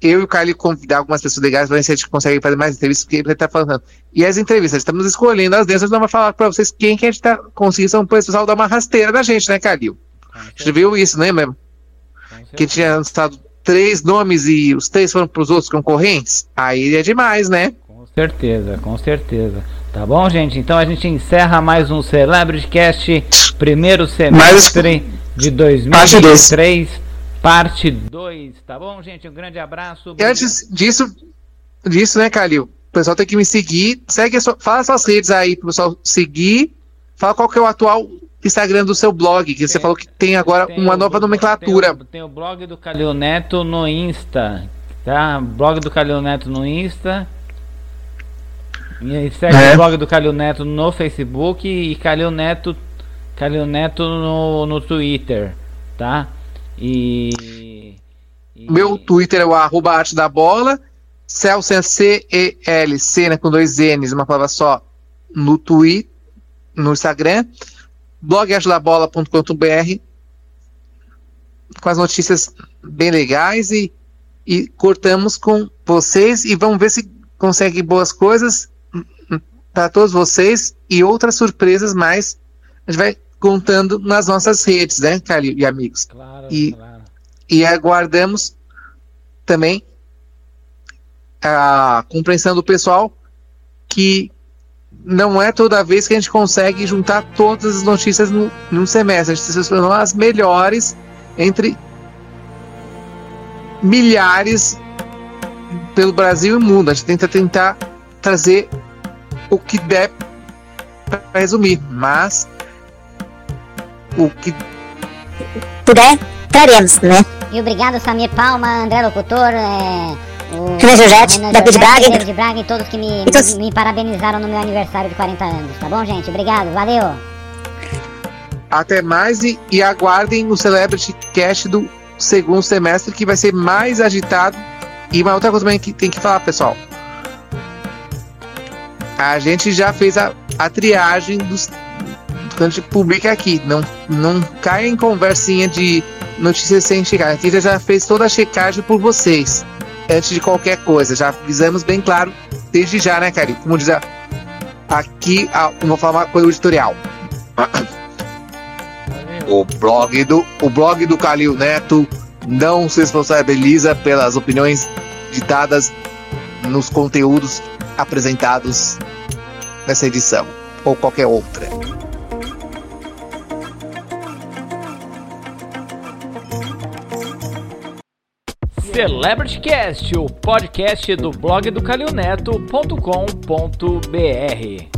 eu e o Carly convidar algumas pessoas legais para ver se a gente consegue fazer mais entrevistas, porque ele está falando. E as entrevistas, estamos escolhendo as dessas, não vai falar para vocês quem que a gente está conseguindo, são o pessoal dar uma rasteira da gente, né, Calil? A gente viu isso, né, mesmo? Que tinha lançado três nomes e os três foram para os outros concorrentes? Aí é demais, né? Certeza, com certeza. Tá bom, gente? Então a gente encerra mais um Celebrity Cast, primeiro semestre Mas... de 2023, parte 2. Tá bom, gente? Um grande abraço. E antes disso, disso, né, Calil? O pessoal tem que me seguir. Segue, fala suas redes aí pro pessoal seguir. Fala qual que é o atual Instagram do seu blog, que tem, você falou que tem agora tem uma nova nomenclatura. Tem o, tem o, blog do Calil Neto no Insta, tá? Blog do Calil Neto no Insta. E segue é. o blog do Calil Neto no Facebook e Calil Neto, Calil Neto no, no Twitter, tá? E, e... Meu Twitter é o arroba arte da bola, Celso C-E-L-C, né, com dois N's, uma palavra só, no Twitter, no Instagram, blog artedabola.com.br com as notícias bem legais e, e cortamos com vocês e vamos ver se consegue boas coisas para todos vocês e outras surpresas mais. A gente vai contando nas nossas redes, né, Calil e amigos? Claro, e, claro. e aguardamos também a compreensão do pessoal que não é toda vez que a gente consegue juntar todas as notícias no, num semestre. A gente selecionou as melhores entre milhares pelo Brasil e mundo. A gente tenta tentar trazer o que der para resumir, mas o que puder, traremos, né? E obrigado, Samir Palma, André Locutor, é, o Renan Renan David Braga. David Braga e todos que me, todos- me, me parabenizaram no meu aniversário de 40 anos, tá bom, gente? Obrigado, valeu! até mais e, e aguardem o Celebrity Cast do segundo semestre que vai ser mais agitado. E uma outra coisa também que tem que falar, pessoal. A gente já fez a, a triagem dos que a gente publica aqui. Não, não caia em conversinha de notícias sem checar. Aqui já, já fez toda a checagem por vocês. Antes de qualquer coisa. Já avisamos bem claro desde já, né, Cari? Como diz a- aqui, a, vou falar uma coisa editorial. O blog do, o blog do Calil Neto não se responsabiliza pelas opiniões ditadas nos conteúdos apresentados nessa edição ou qualquer outra. Celebrity Cast, o podcast do blog do calilneto.com.br.